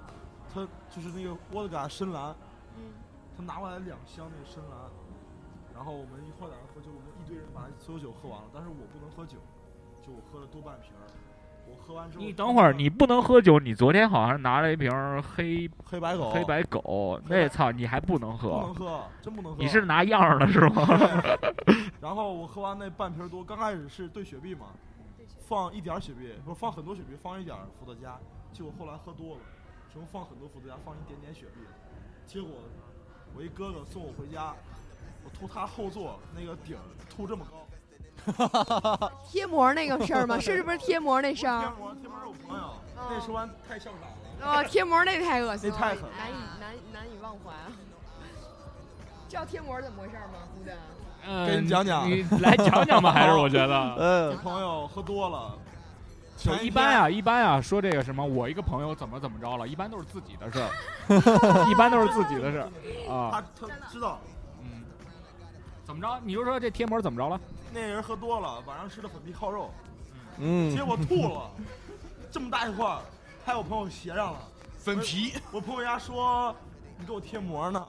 他就是那个沃德嘎深蓝，他拿过来两箱那个深蓝，然后我们一块儿在那喝酒，我们一堆人把所有酒喝完了，但是我不能喝酒，就我喝了多半瓶儿，我喝完之后你等会儿，你不能喝酒。你昨天好像拿了一瓶黑黑白狗黑白狗，那操你还不能喝不能喝？喝，真不能喝。你是拿样儿的是吗？然后我喝完那半瓶多，刚开始是兑雪碧嘛，放一点儿雪碧，不是放很多雪碧，放一点儿伏特加。结果后来喝多了，只能放很多伏特加，放一点点雪碧。结果我一哥哥送我回家，我吐他后座那个顶儿吐这么高。贴膜那个事儿吗？是不是贴膜那事儿贴？膜贴膜是我朋友，那说完太校长了。哦，贴膜那太恶心了，那太狠了难以难难以忘怀啊！知道贴膜怎么回事吗？姑的，嗯给你讲讲。你来讲讲吧，还是我觉得。嗯。这，朋友喝多了，就一般啊，一般啊，说这个什么，我一个朋友怎么怎么着了，一般都是自己的事儿，一般都是自己的事儿。他啊。他他知道。嗯，怎么着？你就说这贴膜怎么着了？那人喝多了，晚上吃的粉皮烤肉，嗯。结，果吐了，这么大一块儿，还有朋友斜上了。粉皮，我朋友家说你给我贴膜呢，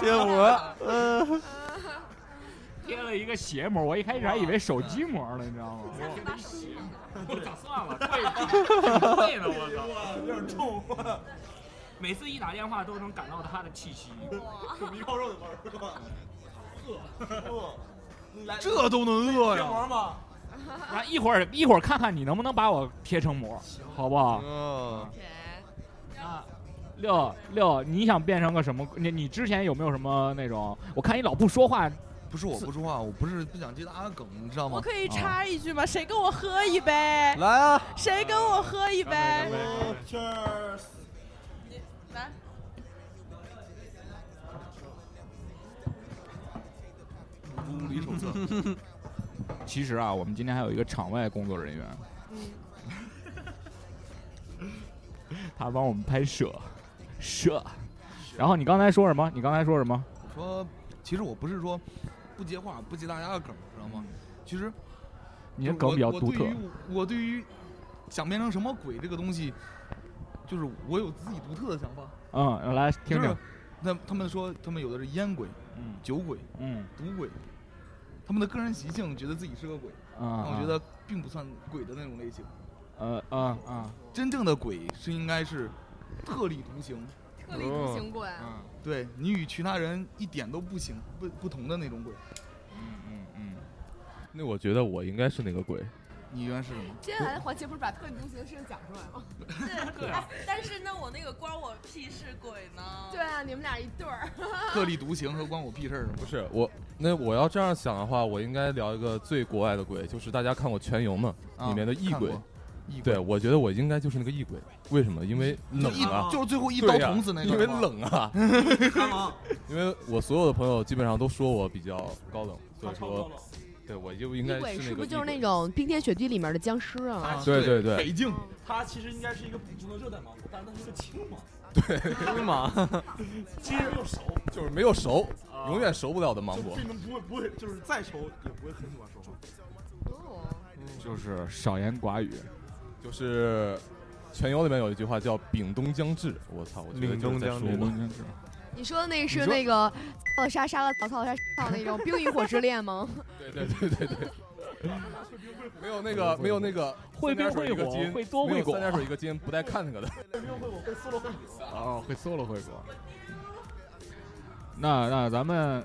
贴膜，嗯，贴了一个鞋膜，我一开始还以为手机膜呢，你知道吗？我咋算了？贵贵呢，我操！有点重，每次一打电话都能感到他的气息。粉皮烤肉的味儿是吧？饿，饿，这都能饿呀！贴膜吗？然后一会儿一会儿看看你能不能把我贴成膜，好不好？嗯，啊，六六，你想变成个什么？你你之前有没有什么那种？我看你老不说话，不是我不说话，我不是不想接大家梗，你知道吗？我可以插一句吗？谁跟我喝一杯？来啊，谁跟我喝一杯？Cheers！来，物理手册，其实啊，我们今天还有一个场外工作人员，他帮我们拍摄，摄。然后你刚才说什么？你刚才说什么？我说，其实我不是说不接话，不接大家的梗，知道吗？其实你的梗比较独特我。对于我对于想变成什么鬼这个东西，就是我有自己独特的想法。嗯，来听听就是。那他们说他们有的是烟鬼、嗯酒鬼、嗯赌鬼，他们的个人习性觉得自己是个鬼，但啊，我觉得并不算鬼的那种类型。呃啊啊，真正的鬼是应该是特立独行，特立独行鬼。嗯对你与其他人一点都不行不不同的那种鬼。嗯嗯嗯，那我觉得我应该是那个鬼，你原来是什么？接下来的环节不是把特立独行的事情讲出来吗？对 啊，但是那我那个关我屁事鬼呢？对啊，你们俩一对儿。特立独行和关我屁事儿？不是我。那我要这样想的话，我应该聊一个最国外的鬼，就是大家看过《全游》吗？啊里面的。异鬼对，我觉得我应该就是那个异鬼。为什么？因为冷啊，就是最后一刀捅死那个，因为冷啊。因为我所有的朋友基本上都说我比较高冷，所以说。对我就应该异鬼是那个异是不是就是那种冰天雪地里面的僵尸啊？啊对对对北境它其实应该是一个普通的热带芒果，但是它是个青芒，对嘛 其实又熟，就是没有熟，啊永远熟不了的芒果就。并能不会不会，就是再熟也不会很喜欢说话。哦，就是少言寡语。就是《全游》里面有一句话叫“丙冬将至”，我操，我觉得凛冬将至就是在说我。你说的那个是那个操了杀杀了曹操杀曹 那种冰与火之恋吗？对对对对对，没有那个 没有那个会冰会火会多会果没有三点水一个金不带看那个的。哦，会 solo 会火。那那咱们，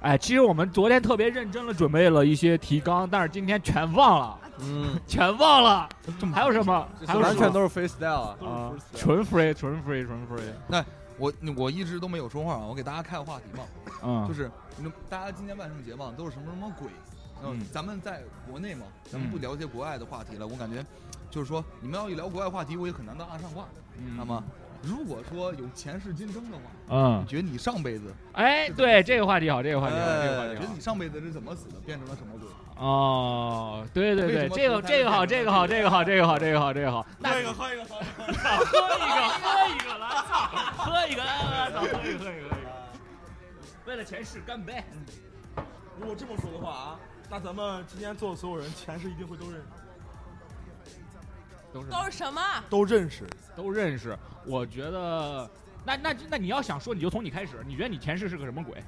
哎，其实我们昨天特别认真的准备了一些提纲，但是今天全忘了，嗯，全忘了。还有什么？还有什么完全都是 freestyle 啊。啊，纯 free，纯 free，纯 free。那我我一直都没有说话啊，我给大家开个话题嘛，嗯，就是你们大家今年万圣节嘛，都是什么什么鬼？嗯嗯，咱们在国内嘛，咱们不聊一些国外的话题了。我感觉，就是说你们要一聊国外话题，我也很难当岸上话。嗯那么，如果说有前世今生的话，嗯你，觉得你上辈子，哎，对，这个话题好，这个话题好，这个话题好觉得你。上辈子是怎么死的，变成了什么鬼？哦，对对对，这个这个好，这个好，这个好，这个好，这个好，这个好。那喝一个，喝一个，喝一个。喝一个，喝一个，来，喝一个，喝一个，喝一个，喝一个。为了前世干杯！如果这么说的话啊，那咱们今天坐的所有人前世一定会都认识，都是都是什么？都认识。都认识。我觉得，那那那你要想说，你就从你开始。你觉得你前世是个什么鬼？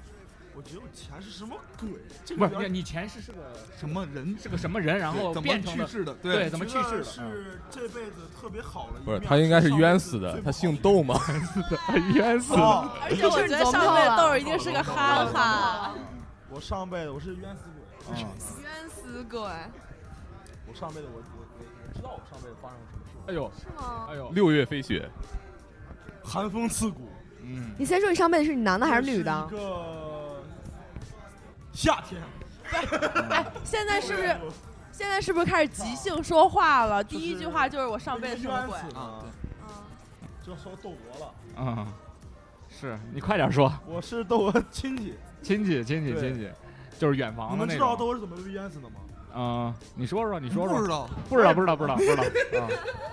我觉得我前世什么鬼？这不是，个有点你前世是个什么人？是个什么人？然后怎么变成了去世的？对，怎么去世的？是这辈子特别好的一不是，他应该是冤死的他姓窦吗？嗯 冤死了。哦而且我觉得上辈子窦一定是个憨憨。我上辈子我是冤死鬼，嗯冤死鬼，我上辈子我我我我知道我上辈子发生了什么事，哎呦，是吗哎？呦，六月飞雪，寒风刺骨。嗯，你先说你上辈子是你男的还是女这的一？个夏天，哎，现在是不是 现在是不是开始即兴说话了？第一句话就是我上辈子什么鬼？啊？嗯就说窦娥了，嗯，是你快点说，我是窦娥亲戚。亲戚，亲戚，亲戚，就是远房的那们知道。窦娥是怎么被淹死的吗？啊，你说说，你说说不知。道，不知道，不知道，不知道，不知道。嗯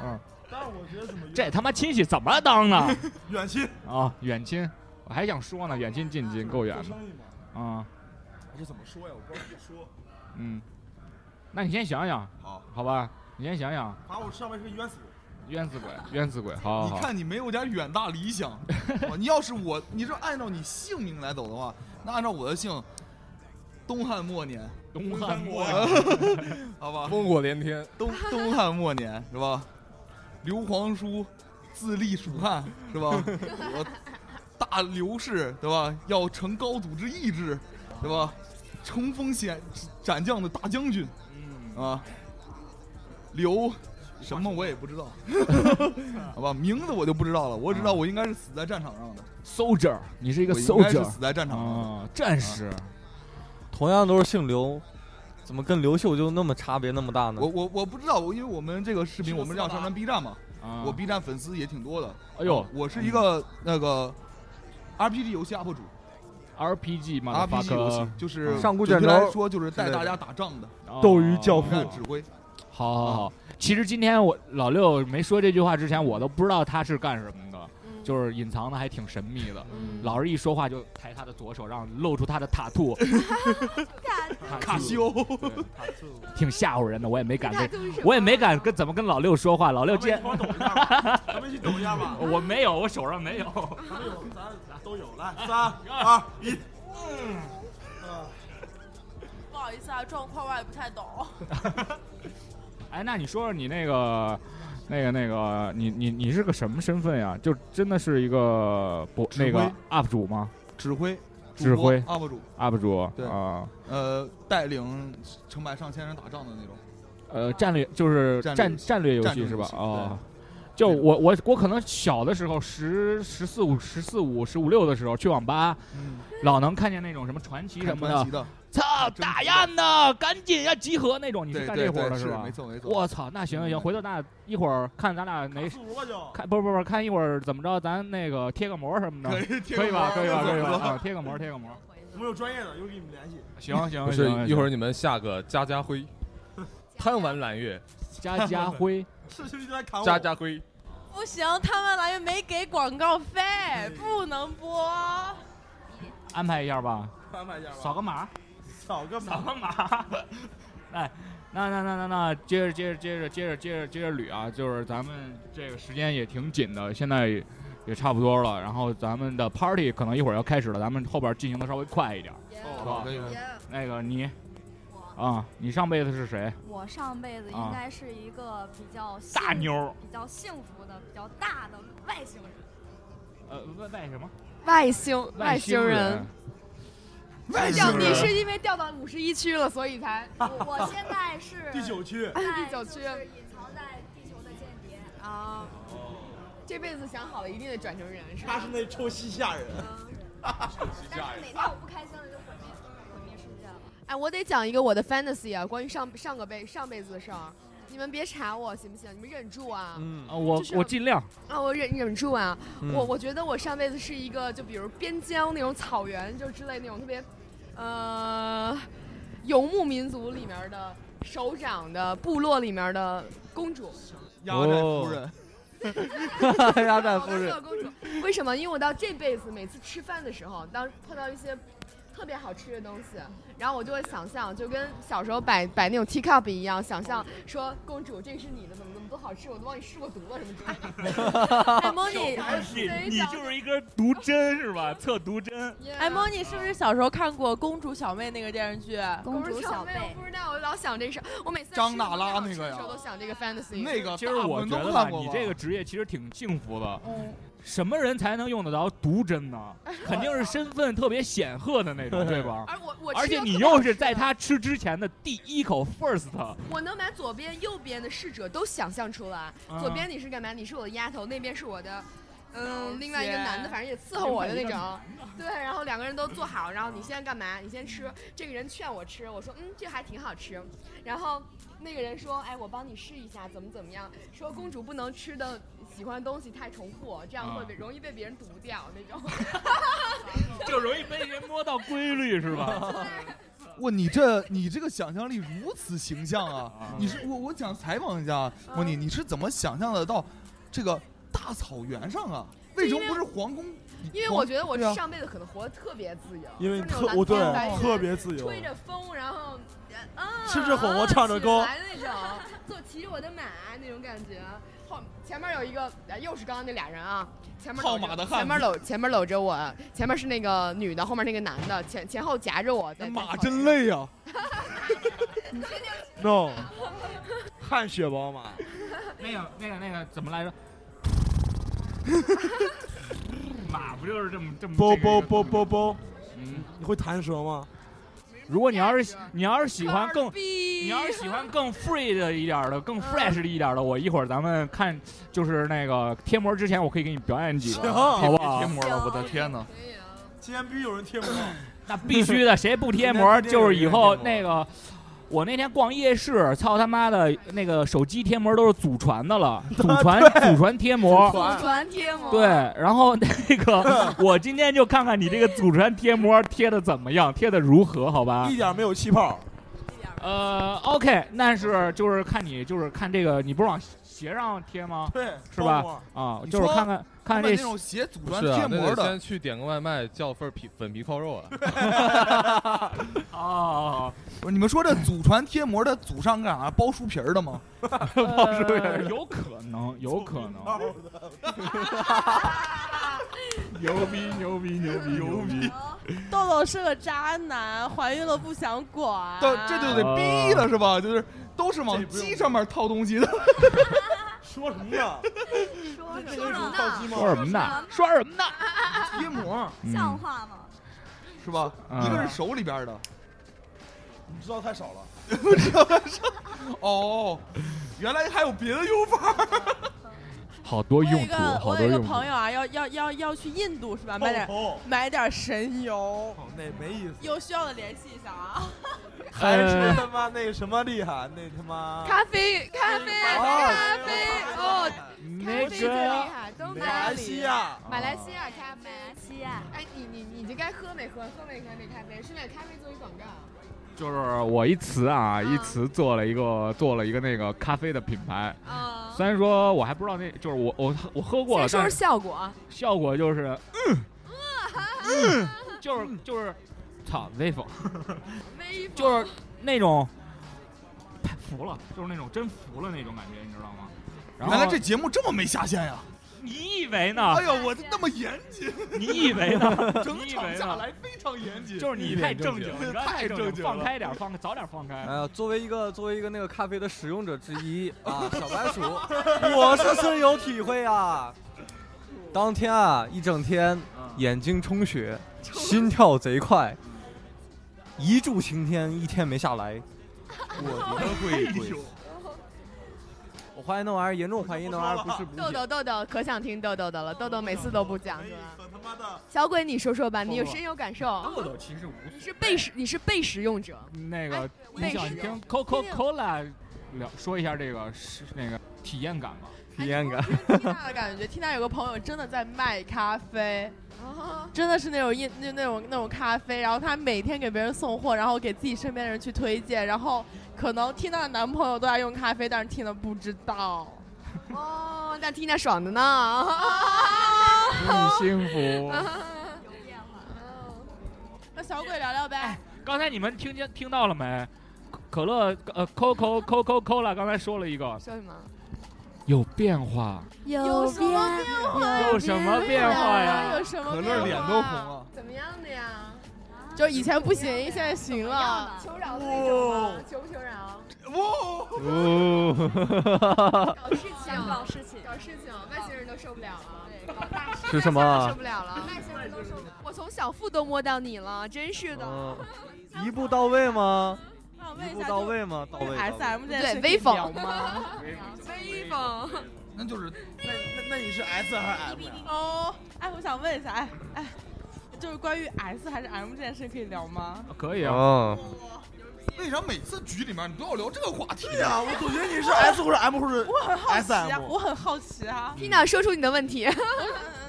嗯，但是我觉得怎么这他妈亲戚怎么当呢？远亲啊，远亲，我还想说呢，远亲近亲够远的。啊，还是怎么说呀？我不知道怎么说。嗯，那你先想想，好，好吧？你先想想，把我上面是个冤死鬼。冤死鬼，冤死鬼，好好好。你看你没有点远大理想。哇你要是我，你这按照你姓名来走的话，那按照我的姓，东汉末年，东汉末年，好吧，烽火连天，东东汉末年是吧？刘皇叔自立蜀汉是吧？我大刘氏对吧？要承高祖之意志，对吧？冲锋陷斩将的大将军。嗯。啊，刘什么我也不知道，好吧，名字我就不知道了，我只知道我应该是死在战场上的，，soldier，你是一个我应该是 soldier 死在战场上的。啊，战士。同样都是姓刘，怎么跟刘秀就那么差别那么大呢？我？我我不知道，我因为我们这个视频我们是要上传 B 站嘛，啊。我 B 站粉丝也挺多的。哎呦。啊我是一个那个 RPG 游戏 UP 主 RPG 嘛，RPG 游戏就是上古卷轴来说就是带大家打仗的斗鱼教父。指挥。好好好，其实今天我老六没说这句话之前，我都不知道他是干什么的，嗯就是隐藏的还挺神秘的。嗯老是一说话就抬他的左手，让露出他的塔兔，卡西欧，挺吓唬人的。我也没敢跟，我也没敢跟怎么跟老六说话。老六咱们一见块儿抖一下吧，咱们一起抖一下吧。我没有，我手上没有。咱有，咱俩都有。来，三二一。嗯。不好意思啊，状况我也不太懂。哎，那你说说你那个。那个那个，你你你是个什么身份呀？就真的是一个不那个 UP 主吗指挥，指挥 UP 主，？UP 主对啊，呃，带领成百上千人打仗的那种。呃，战略就是战战战略游戏是吧啊，就我我我可能小的时候十十四五十四五十五六的时候去网吧，嗯，老能看见那种什么传奇什么的传奇，的，操真打不雁的，赶紧要集合那种，你是干这活的，是吧没？错没错。我操，那行行行，回头咱俩一会儿看咱俩哪。看不不不看一会儿怎么着，咱那个贴个膜什么的，可以吧？可以吧？可以吧？啊，贴个膜贴个膜，我们有专业的，一会儿给你们联系。行行不是行，一会儿你们下个家家辉，贪玩蓝月，家家辉，是兄弟在砍我。家家辉，不行，贪玩蓝月没给广告费，不能播。安排一下吧，安排一下吧。扫个码。扫个扫码。个码。哎，那那那那那，接着接着接着接着接着接着捋啊，就是咱们这个时间也挺紧的，现在也也差不多了。然后咱们的 party 可能一会儿要开始了，咱们后边进行的稍微快一点。哦，可以。那个你，啊，你上辈子是谁？我上辈子啊应该是一个比较大妞比较幸福的、比较大的外星人。呃，外外什么？外星外星人，外掉你星人是因为掉到五十一区了，所以才我我现在是 第九区在第九区就是隐藏在地球的间谍。啊。这辈子想好了，一定得转成人，是吧？他是那臭西夏人。但是哪天我不开心了，就毁灭毁灭世界了。哎，我得讲一个我的 fantasy 啊，关于上上个辈上辈子的事儿。你们别查我行不行？你们忍住啊！嗯啊，我就是我尽量。啊，我忍忍住啊！嗯我我觉得我上辈子是一个，就比如边疆那种草原，就之类那种特别，呃，游牧民族里面的首长的部落里面的公主。压寨夫人，压寨夫人公主。为什么？因为我到这辈子每次吃饭的时候，当碰到一些特别好吃的东西，然后我就会想象，就跟小时候摆摆那种 teacup 一样，想象说公主这是你的，多好吃，我都帮你试过毒了什么之类的。哎，莫妮，你你就是一根毒针是吧？测毒针。哎，莫妮是不是小时候看过《公主小妹》那个电视剧？公主小妹，我不知道，我老想这事。我每次张娜拉那个呀吃的时候都想这个 fantasy。那个其实我觉得，你这个职业其实挺幸福的。嗯，什么人才能用得着毒针呢？肯定是身份特别显赫的那种，对吧？而我我而且你又是在他吃之前的第一口 first，我能把左边、右边的侍者都想象出来。啊左边你是干嘛？你是我的丫头，那边是我的，嗯，另外一个男的，反正也伺候我的那种。对，然后两个人都坐好，然后你先干嘛？你先吃。这个人劝我吃，我说嗯，这还挺好吃。然后那个人说，哎，我帮你试一下，怎么怎么样？说公主不能吃的喜欢的东西太重复，这样会被容易被别人读掉那种。就容易被人摸到规律，是吧？哇，你这你这个想象力如此形象啊！你是我我想采访一下莫妮，你是怎么想象的到这个大草原上啊？为什么不是皇宫？因为我觉得我上辈子可能活得特别自由，因为特我对特别自由吹着风，然后啊吃着火锅唱着歌那种，坐骑着我的马那种感觉。后前面有一个，呃又是刚刚那俩人啊，前面搂着套马的汉子前面搂前面搂着我，前面是那个女的，后面那个男的，前前后夹着我。在马真累呀、no，汗血宝马。那个那个那个怎么来着？马不就是这么这么啵啵啵啵啵，嗯，你会弹舌吗？如果你要是你要是喜欢更你要是喜欢更 free 的一点儿的、更 fresh 的一点儿的，我一会儿咱们看就是那个贴膜之前，我可以给你表演几个，好不好贴？膜了，我的天哪！今天必须有人贴膜。那必须的，谁不贴膜就是以后那个。我那天逛夜市，操他妈的，那个手机贴膜都是祖传的了，祖传祖传贴膜。祖传贴膜。对，然后 那个我今天就看看你这个祖传贴膜贴的怎么样，贴的如何，好吧一？点没有气泡。呃，OK，那是就是看你就是看这个，你不是往鞋上贴吗？对，是吧？啊，就是看看看看这那种鞋祖传贴膜的得先，去点个外卖，叫份皮粉皮扣肉啊。啊，不是你们说这祖传贴膜的祖上干啥？包书皮儿的吗？包书皮儿有可能，有可能，牛逼牛逼牛逼牛逼！豆豆是个渣男，怀孕了不想管。这这就得逼了是吧？就是都是往鸡上面套东西的。说什么呢？说什么呢？说什么呢？说什么呢？贴膜像话吗？是吧？嗯一个是手里边的，你知道太少了。哦，原来还有别的用法。好多我有一用途，个我有一个好多用途。朋友啊，要要要要去印度是吧？买点买点神油，头那没意思。有需要的联系一下啊。还是他妈那什么厉害？那他妈咖啡，咖啡，啊咖啡，哦，咖啡最厉害，都马来西亚马来西亚咖啡。马来西亚，哎，你你你这该喝没喝？喝没喝那咖啡？顺便咖啡做一广告。就是我一词啊，一词做了一个做了一个那个咖啡的品牌。啊，虽然说我还不知道那，就是我我我喝过了，先说说但是效果啊。效果就是，嗯，嗯，就是就是，操，威风，微风就是那种服了，就是那种真服了那种感觉，你知道吗？然后原来这节目这么没下限呀！你以为呢？哎呦，我那么严谨，你以为呢？整你以为呢？场下来非常严谨，就是你太正经，你太正经，放开点，放早点放开。哎呀，作为一个作为一个那个咖啡的使用者之一啊，小白鼠，我是深有体会啊。当天啊，一整天眼睛充血，心跳贼快，一柱擎天，一天没下来。我的贵贵。我怀疑那玩意儿，严重怀疑那玩意儿 不是补豆豆豆豆可想听豆豆的了，豆豆每次都不讲是吧？小鬼你说说吧，你有深有感受。豆豆其实无，你是被使你是被使用者。那个你想听 Coca Cola 聊说一下这个是那个体验感吗？体验感。听他的感觉，听他有个朋友真的在卖咖啡，真的是那种印那那种那种咖啡，然后他每天给别人送货，然后给自己身边的人去推荐，然后。可能缇娜的男朋友都在用咖啡，但是缇娜不知道。哦，但缇娜爽的呢，很 幸福。有变化。那小鬼聊聊呗。刚才你们听见听到了没？可乐呃，Coco Coco Cola 刚才说了一个。说什么？有变化。有什么变化？有什么变化呀？有什么？可乐脸都红了。怎么样的呀？就以前不行，现在行了。求饶的那种吗？求不求饶？哇！搞事情，搞事情，搞事情，外星人都受不了了。对，搞大事是什么？受不了了，外星人都受不了。我从小腹都摸到你了，真是的。一步到位吗？一步到位吗？到位。S M 对，威风吗？威风。那就是那那那你是 S 还是 M 呀？哦，哎，我想问一下，哎哎。就是关于 S 还是 M 这件事可以聊吗？可以啊。为啥每次局里面你都要聊这个话题呀？我总觉得你是 S 或者 M 或者 S M。我很好奇啊。Tina，，说出你的问题。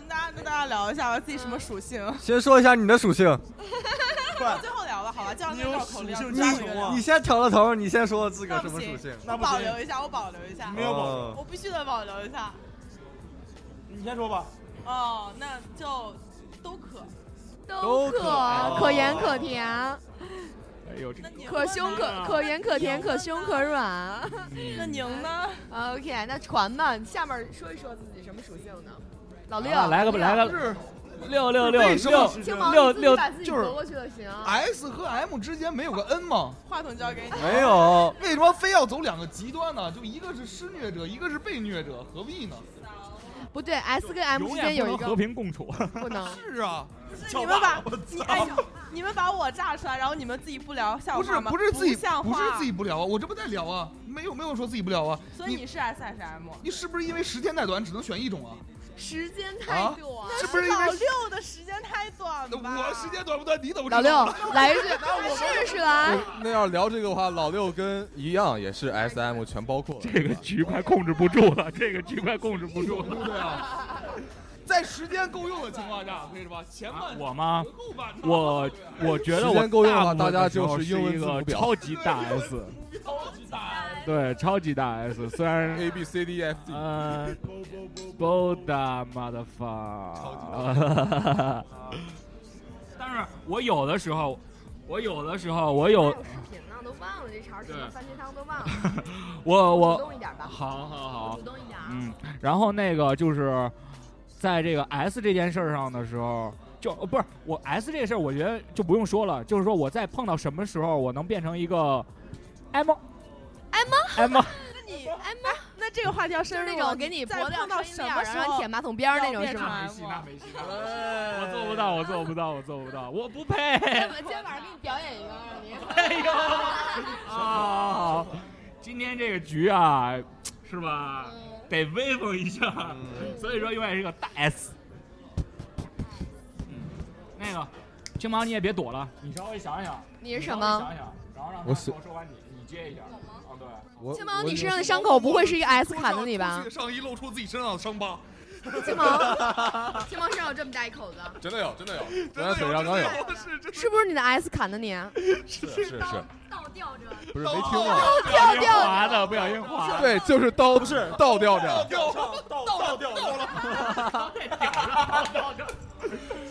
大家跟大家聊一下吧，自己什么属性？先说一下你的属性。最后聊吧，好吧，这样你有属性加成啊？你先挑了头，你先说自个什么属性？我保留一下，我保留一下。没有保留。我必须得保留一下。你先说吧。哦，那就都可。都可，可盐可甜，哎呦，这可凶可可盐可甜，可凶可软。那您呢？OK，那传吧，下面说一说自己什么属性呢？老六，来个来个，六六六六六六，就是过去行。S 和 M 之间没有个 N 吗？话筒交给你。没有，为什么非要走两个极端呢？就一个是施虐者，一个是被虐者，何必呢？不对，S 跟 M 之间有一个和平共处，不能。是啊。你们把你哎，你们把我炸出来，然后你们自己不聊笑话吗？不是不是自己不是自己不聊啊，我这不在聊啊，没有没有说自己不聊啊。所以你是 S S M？你是不是因为时间太短，只能选一种啊？时间太短，是不是老六的时间太短了？我时间短不短？你怎么老六 来一句，试试来。那要聊这个的话，老六跟一样也是 S M 全包括。这个局快控制不住了，这个局快控制不住了，对啊。在时间够用的情况下，可以吧？前半我吗？我我觉得我够用的话，大家就是一个 超级大 S，超级大 S，对，超级大 S。虽然 A B C D F G，嗯，Boda motherfucker，但是我有的时候，我有的时候，我有视频呢，都忘了这茬什么番茄汤都忘了。我我主动一点吧，好好好，主动一点。嗯，然后那个就是。在这个 S 这件事儿上的时候，就不是我 S 这个事儿，我觉得就不用说了。就是说我在碰到什么时候，我能变成一个 M M M？那你 M？那这个话题要深入那种给你在碰到什么时候舔马桶边儿那种是吗？没戏，那没戏，我做不到，我做不到，我做不到，我不配。今天晚上给你表演一个，让你。哎呦！啊，今天这个局啊，是吧？得威风一下，所以说永远是个大 S。嗯，那个青芒你也别躲了，你稍微想想。你是什么？想想，然后让他说完你，你接一下。啊，对。青芒，你身上的伤口不会是一个 S 砍的你吧？上衣露出自己身上的伤疤。青芒，青芒身上有这么大一口子？真的有，真的有，昨天腿上刚有。是不是你的 S 砍的你？是是是。倒吊着。不是没听过？倒吊滑的，不小心滑。对，就是刀，不是倒吊着。吊上，倒倒吊了。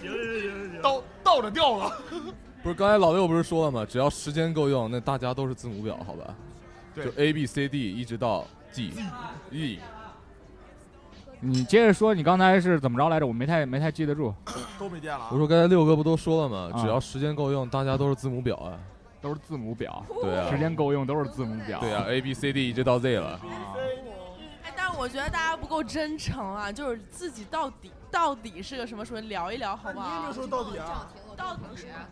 行行行行。倒倒着吊了。不是，刚才老六不是说了吗？只要时间够用，那大家都是字母表，好吧？就 A B C D 一直到 G E。你接着说，你刚才是怎么着来着？我没太没太记得住。都没电了啊。我说刚才六哥不都说了吗？啊只要时间够用，大家都是字母表啊。都是字母表，对啊时间够用都是字母表。对啊，A B C D 一直到 Z 了。哎，但是我觉得大家不够真诚啊，就是自己到底到底是个什么什么，聊一聊好不好？你也没说到底啊。到底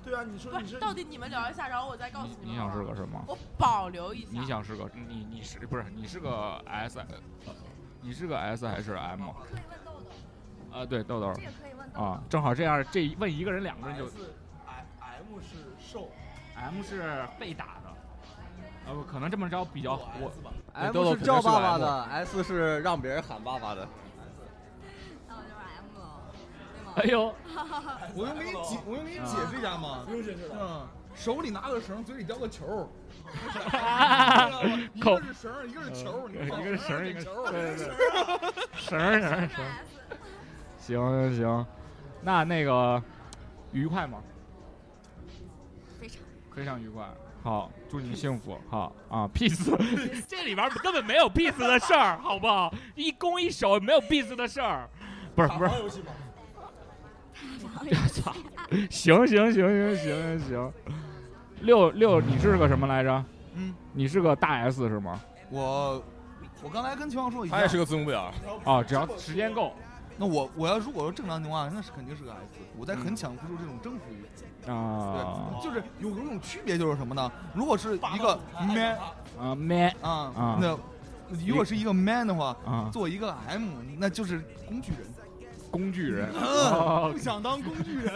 对啊，你说你是不是到底你们聊一下，然后我再告诉你们。你想是个什么？我保留一下。你想是个你你是不是你是个 S？你是个 S 还是 M？啊，对，豆豆。啊，正好这样，这问一个人两个人就。M 是受 M 是被打的，呃，可能这么着比较我 M 是叫爸爸的，S 是让别人喊爸爸的。哎呦，我用给你解，我用给你解释一下吗。不用解释了。嗯，手里拿个绳，嘴里叼个球。一口个是绳，一个是球，一个是绳，一个是球。对对对，绳绳绳。行行行，那那个愉快吗？非常非常愉快。好，祝你幸福。好啊，peace，这里边根本没有 peace 的事儿，好不好？一攻一守没有 peace 的事儿，不是不是。游戏吗？操！行行行行行行，六六，你是个什么来着？嗯，你是个大 S 是吗？我我刚才跟秦王说一样，他也是个字母表。啊，只要时间够。那我我要如果说正常情况下，那是肯定是个 S。我在很抢不出这种征服欲。啊，对，就是有有种区别，就是什么呢？如果是一个 man 啊 man 啊啊，那如果是一个 man 的话啊，做一个 M，那就是工具人。工具人，嗯，不想当工具人。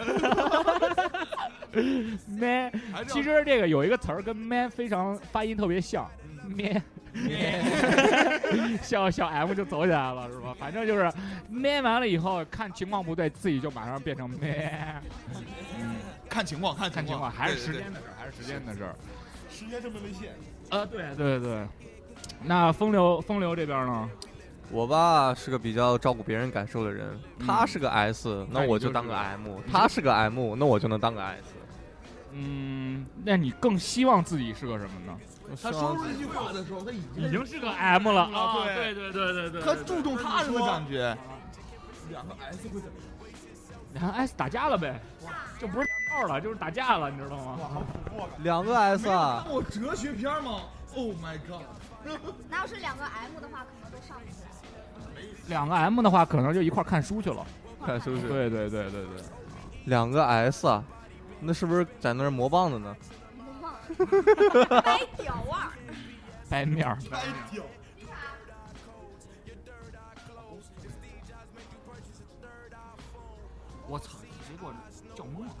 man，其实这个有一个词儿跟 man 非常发音特别像，man。小小 M 就走起来了，是吧？反正就是 man 完了以后，看情况不对，自己就马上变成 man。嗯，看情况，看看情况，还是时对对间的事儿，还是时间的事儿。时间这么危险。呃，对对对。那风流风流这边呢？我吧是个比较照顾别人感受的人，他是个 S，那我就当个 M；他是个 M，那我就能当个 S。嗯，那你更希望自己是个什么呢？他说出这句话的时候，他已经已经是个 M 了啊！对对对对对对，他注重他人的感觉。两个 S 会怎么样？两个 S 打架了呗，就不是闹了，就是打架了，你知道吗？两个 S 啊！我哲学片吗？Oh my god！那要是两个 M 的话，可能都上不去来。两个 M 的话，可能就一块看书去了。看书去。对对对对对。两个 S 啊，那是不是在那儿磨棒子呢？掰屌啊！掰面儿。掰屌。我操！谁给我叫懵了？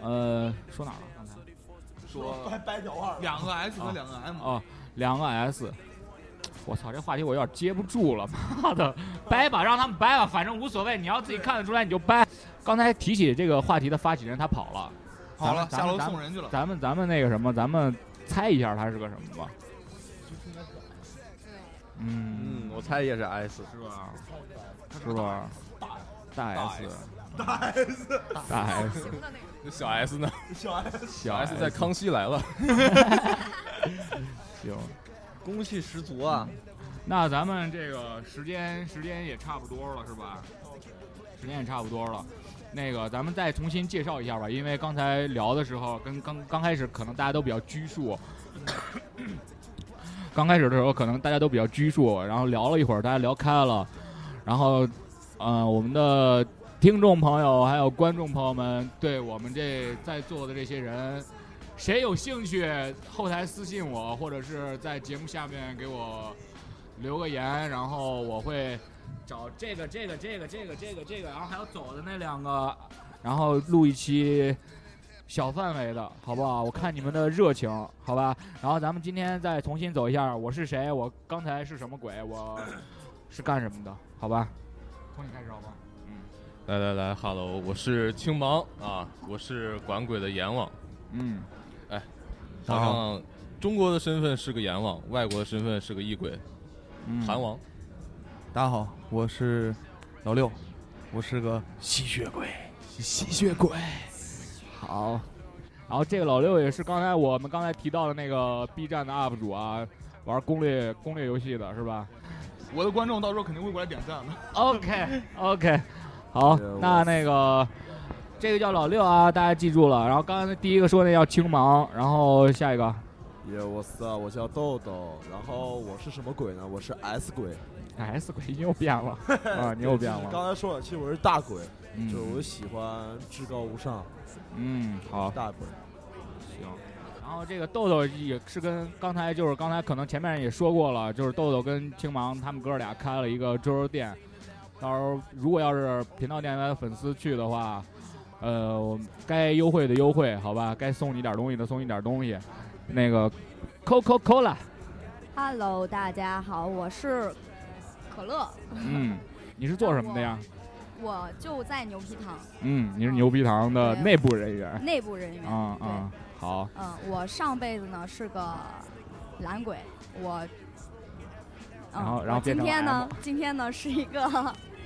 呃，说哪儿了？说 掰掰屌二。两个 S 和两个 M。哦，两个 S。我操，这话题我有点接不住了，妈的，掰吧，让他们掰吧，反正无所谓，你要自己看得出来你就掰。刚才提起这个话题的发起人他跑了，跑了，下楼送人去了。咱们咱们那个什么，咱们猜一下他是个什么吧？嗯嗯，我猜也是 S，是吧？是吧？大 S，大 S，大 S，小 S 呢？小 S，小 S 在康熙来了。行，攻气十足啊！那咱们这个时间时间也差不多了，是吧？时间也差不多了。那个，咱们再重新介绍一下吧，因为刚才聊的时候，跟刚刚开始可能大家都比较拘束。刚开始的时候，可能大家都比较拘束，然后聊了一会儿，大家聊开了，然后，呃，我们的听众朋友还有观众朋友们，对我们这在座的这些人，谁有兴趣，后台私信我，或者是在节目下面给我留个言，然后我会找这个、这个、这个、这个、这个、这个，然后还有走的那两个，然后录一期小范围的，好不好？我看你们的热情，好吧？然后咱们今天再重新走一下，我是谁？我刚才是什么鬼？我是干什么的？好吧？从你开始好吧？来来来哈喽，我是青芒啊，我是管鬼的阎王。嗯，哎，好像中国的身份是个阎王，外国的身份是个异鬼，嗯韩王。大家好，我是老六，我是个吸血鬼，吸血鬼。好，然后这个老六也是刚才我们刚才提到的那个 B 站的 UP 主啊，玩攻略攻略游戏的是吧？我的观众到时候肯定会过来点赞的。OK OK，好，那那个这个叫老六啊，大家记住了。然后刚才第一个说那叫青芒，然后下一个耶，我是啊，我叫豆豆，然后我是什么鬼呢？我是 S 鬼。S 鬼你又变了 啊，你又变了。刚才说了，其实我是大鬼，嗯就是我喜欢至高无上。嗯，好，大鬼。行。然后这个豆豆也是跟刚才就是刚才可能前面也说过了，就是豆豆跟青芒他们哥俩开了一个桌游店，到时候如果要是频道电台的粉丝去的话，呃，我该优惠的优惠，好吧，该送你点东西的送你点东西，那个 Coca Cola，Hello，大家好，我是可乐，嗯，你是做什么的呀？我就在牛皮糖嗯，你是牛皮糖的内部人员。内部人员。对啊啊，好，嗯，我上辈子呢是个懒鬼，我。嗯，然后然后今天呢今天呢是一个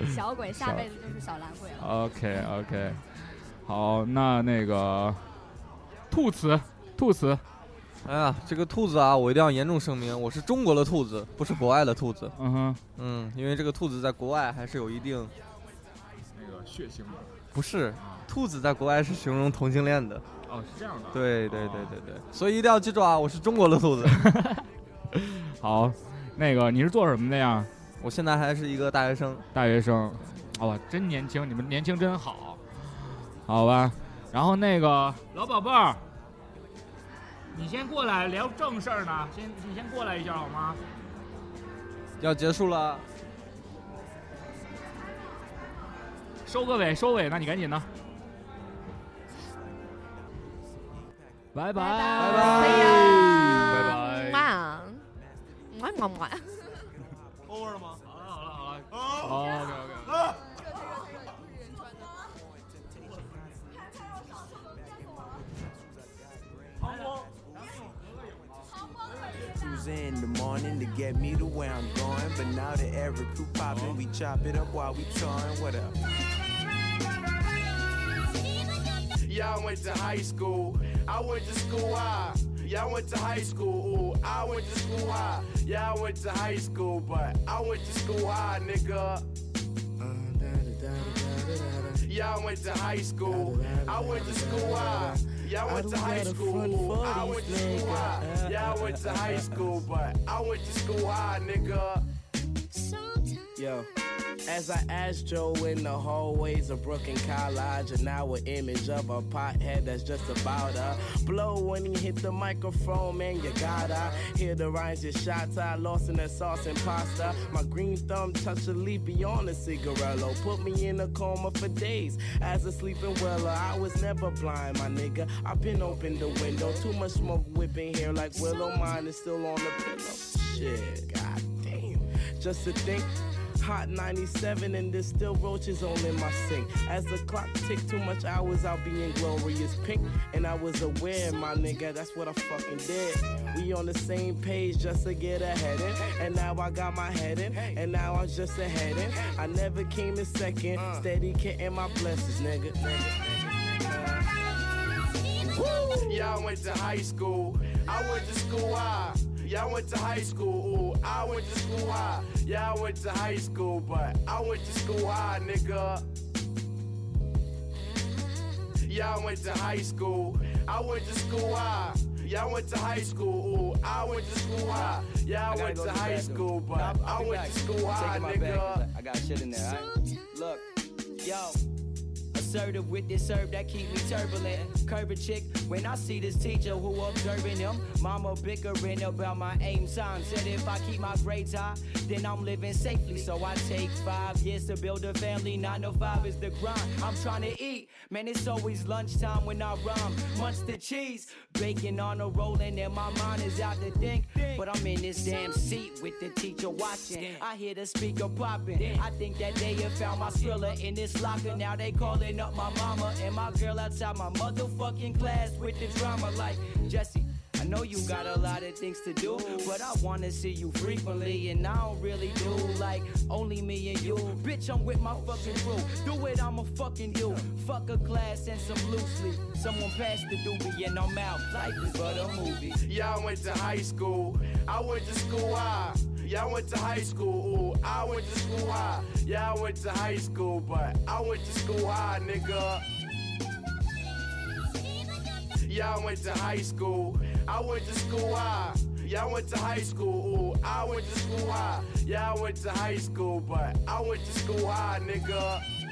小鬼，下辈子就是小懒鬼了。OK OK，好，那那个兔子，兔子，哎呀，这个兔子啊，我一定要严重声明，我是中国的兔子，不是国外的兔子。嗯哼，嗯，因为这个兔子在国外还是有一定，那个血腥的。不是，兔子在国外是形容同性恋的。哦，是这样的。对对对对对，所以一定要记住啊，我是中国的兔子。好，那个你是做什么的呀？我现在还是一个大学生。大学生，哇，真年轻，你们年轻真好，好吧。然后那个老宝贝儿，你先过来聊正事儿呢，先你先过来一下好吗？要结束了，收个尾，收尾，那你赶紧的。拜拜拜拜拜拜。哇，么么 morning to get me to where I'm going. But now that every crew poppin', we chop it up while we touring. What up? Yeah, I went to high school. I went to school high. Y'all went to high school. Ooh, I went to school high. Y'all went to high school, but I went to school high, nigga. Uh, Y'all went to high school. I went to school high. Yeah, I went to high school. Ooh, I went to school high. Yeah, I went to high school, but I went to school high, nigga. Yo. As I asked Joe in the hallways of Brooklyn College, and now an image of a pothead that's just about to blow when he hit the microphone, man, you gotta hear the rhymes, your shots. I lost in that sauce and pasta. My green thumb touched a leaf beyond a cigarello, put me in a coma for days as a sleeping weller. I was never blind, my nigga. I've been open the window, too much smoke whipping here like Willow. Mine is still on the pillow. Shit, god damn. Just to think. Hot 97 and there's still roaches all in my sink. As the clock tick too much hours, I'll be in glorious pink. And I was aware, my nigga, that's what I fucking did. We on the same page just to get ahead in. And now I got my head in, and now I'm just ahead in. I never came in second, uh. steady getting my blessings, nigga. Yeah, I went to high school. I went to school high. Yeah, I went to high school. Ooh, I went to school high. Yeah, I went to high school, but I went to school high, nigga. Yeah, I went to high school. I went to school high. Yeah, I went to high school. Ooh, I went to school high. Yeah, I, I went go to to high bathroom. school, but I'll- I'll I be went back. to school I'm high, taking my bag 'cause nigga. I I got shit in there, alright? Look, yo. Assertive with this herb that keep me turbulent. Curve a chick when I see this teacher who observing him. Mama bickering about my aim sign. Said if I keep my grades high, then I'm living safely. So I take five years to build a family. Nine to five is the grind. I'm trying to eat. Man, it's always lunchtime when I rhyme. Munch the cheese, bacon on a rolling, and my mind is out to think. But I'm in this damn seat with the teacher watching. I hear the speaker popping. I think that they have found my thriller in this locker. Now they calling up my mama and my girl outside my motherfucking class with the drama like Jesse. I know you got a lot of things to do, but I wanna see you frequently, and I don't really do like only me and you. Bitch, I'm with my fucking crew. Do it, I'ma fucking do. Fuck a glass and some loosely. Someone pass the doobie and I'm out. Life is but a movie. I went to high school. I went to school high. I went to high school. Ooh, I went to school high. I went to high school, but I went to school high, nigga. I went to high school. I went to school high. I went to high school. Ooh, I went to school high. I went to high school, but I went to school high, nigga.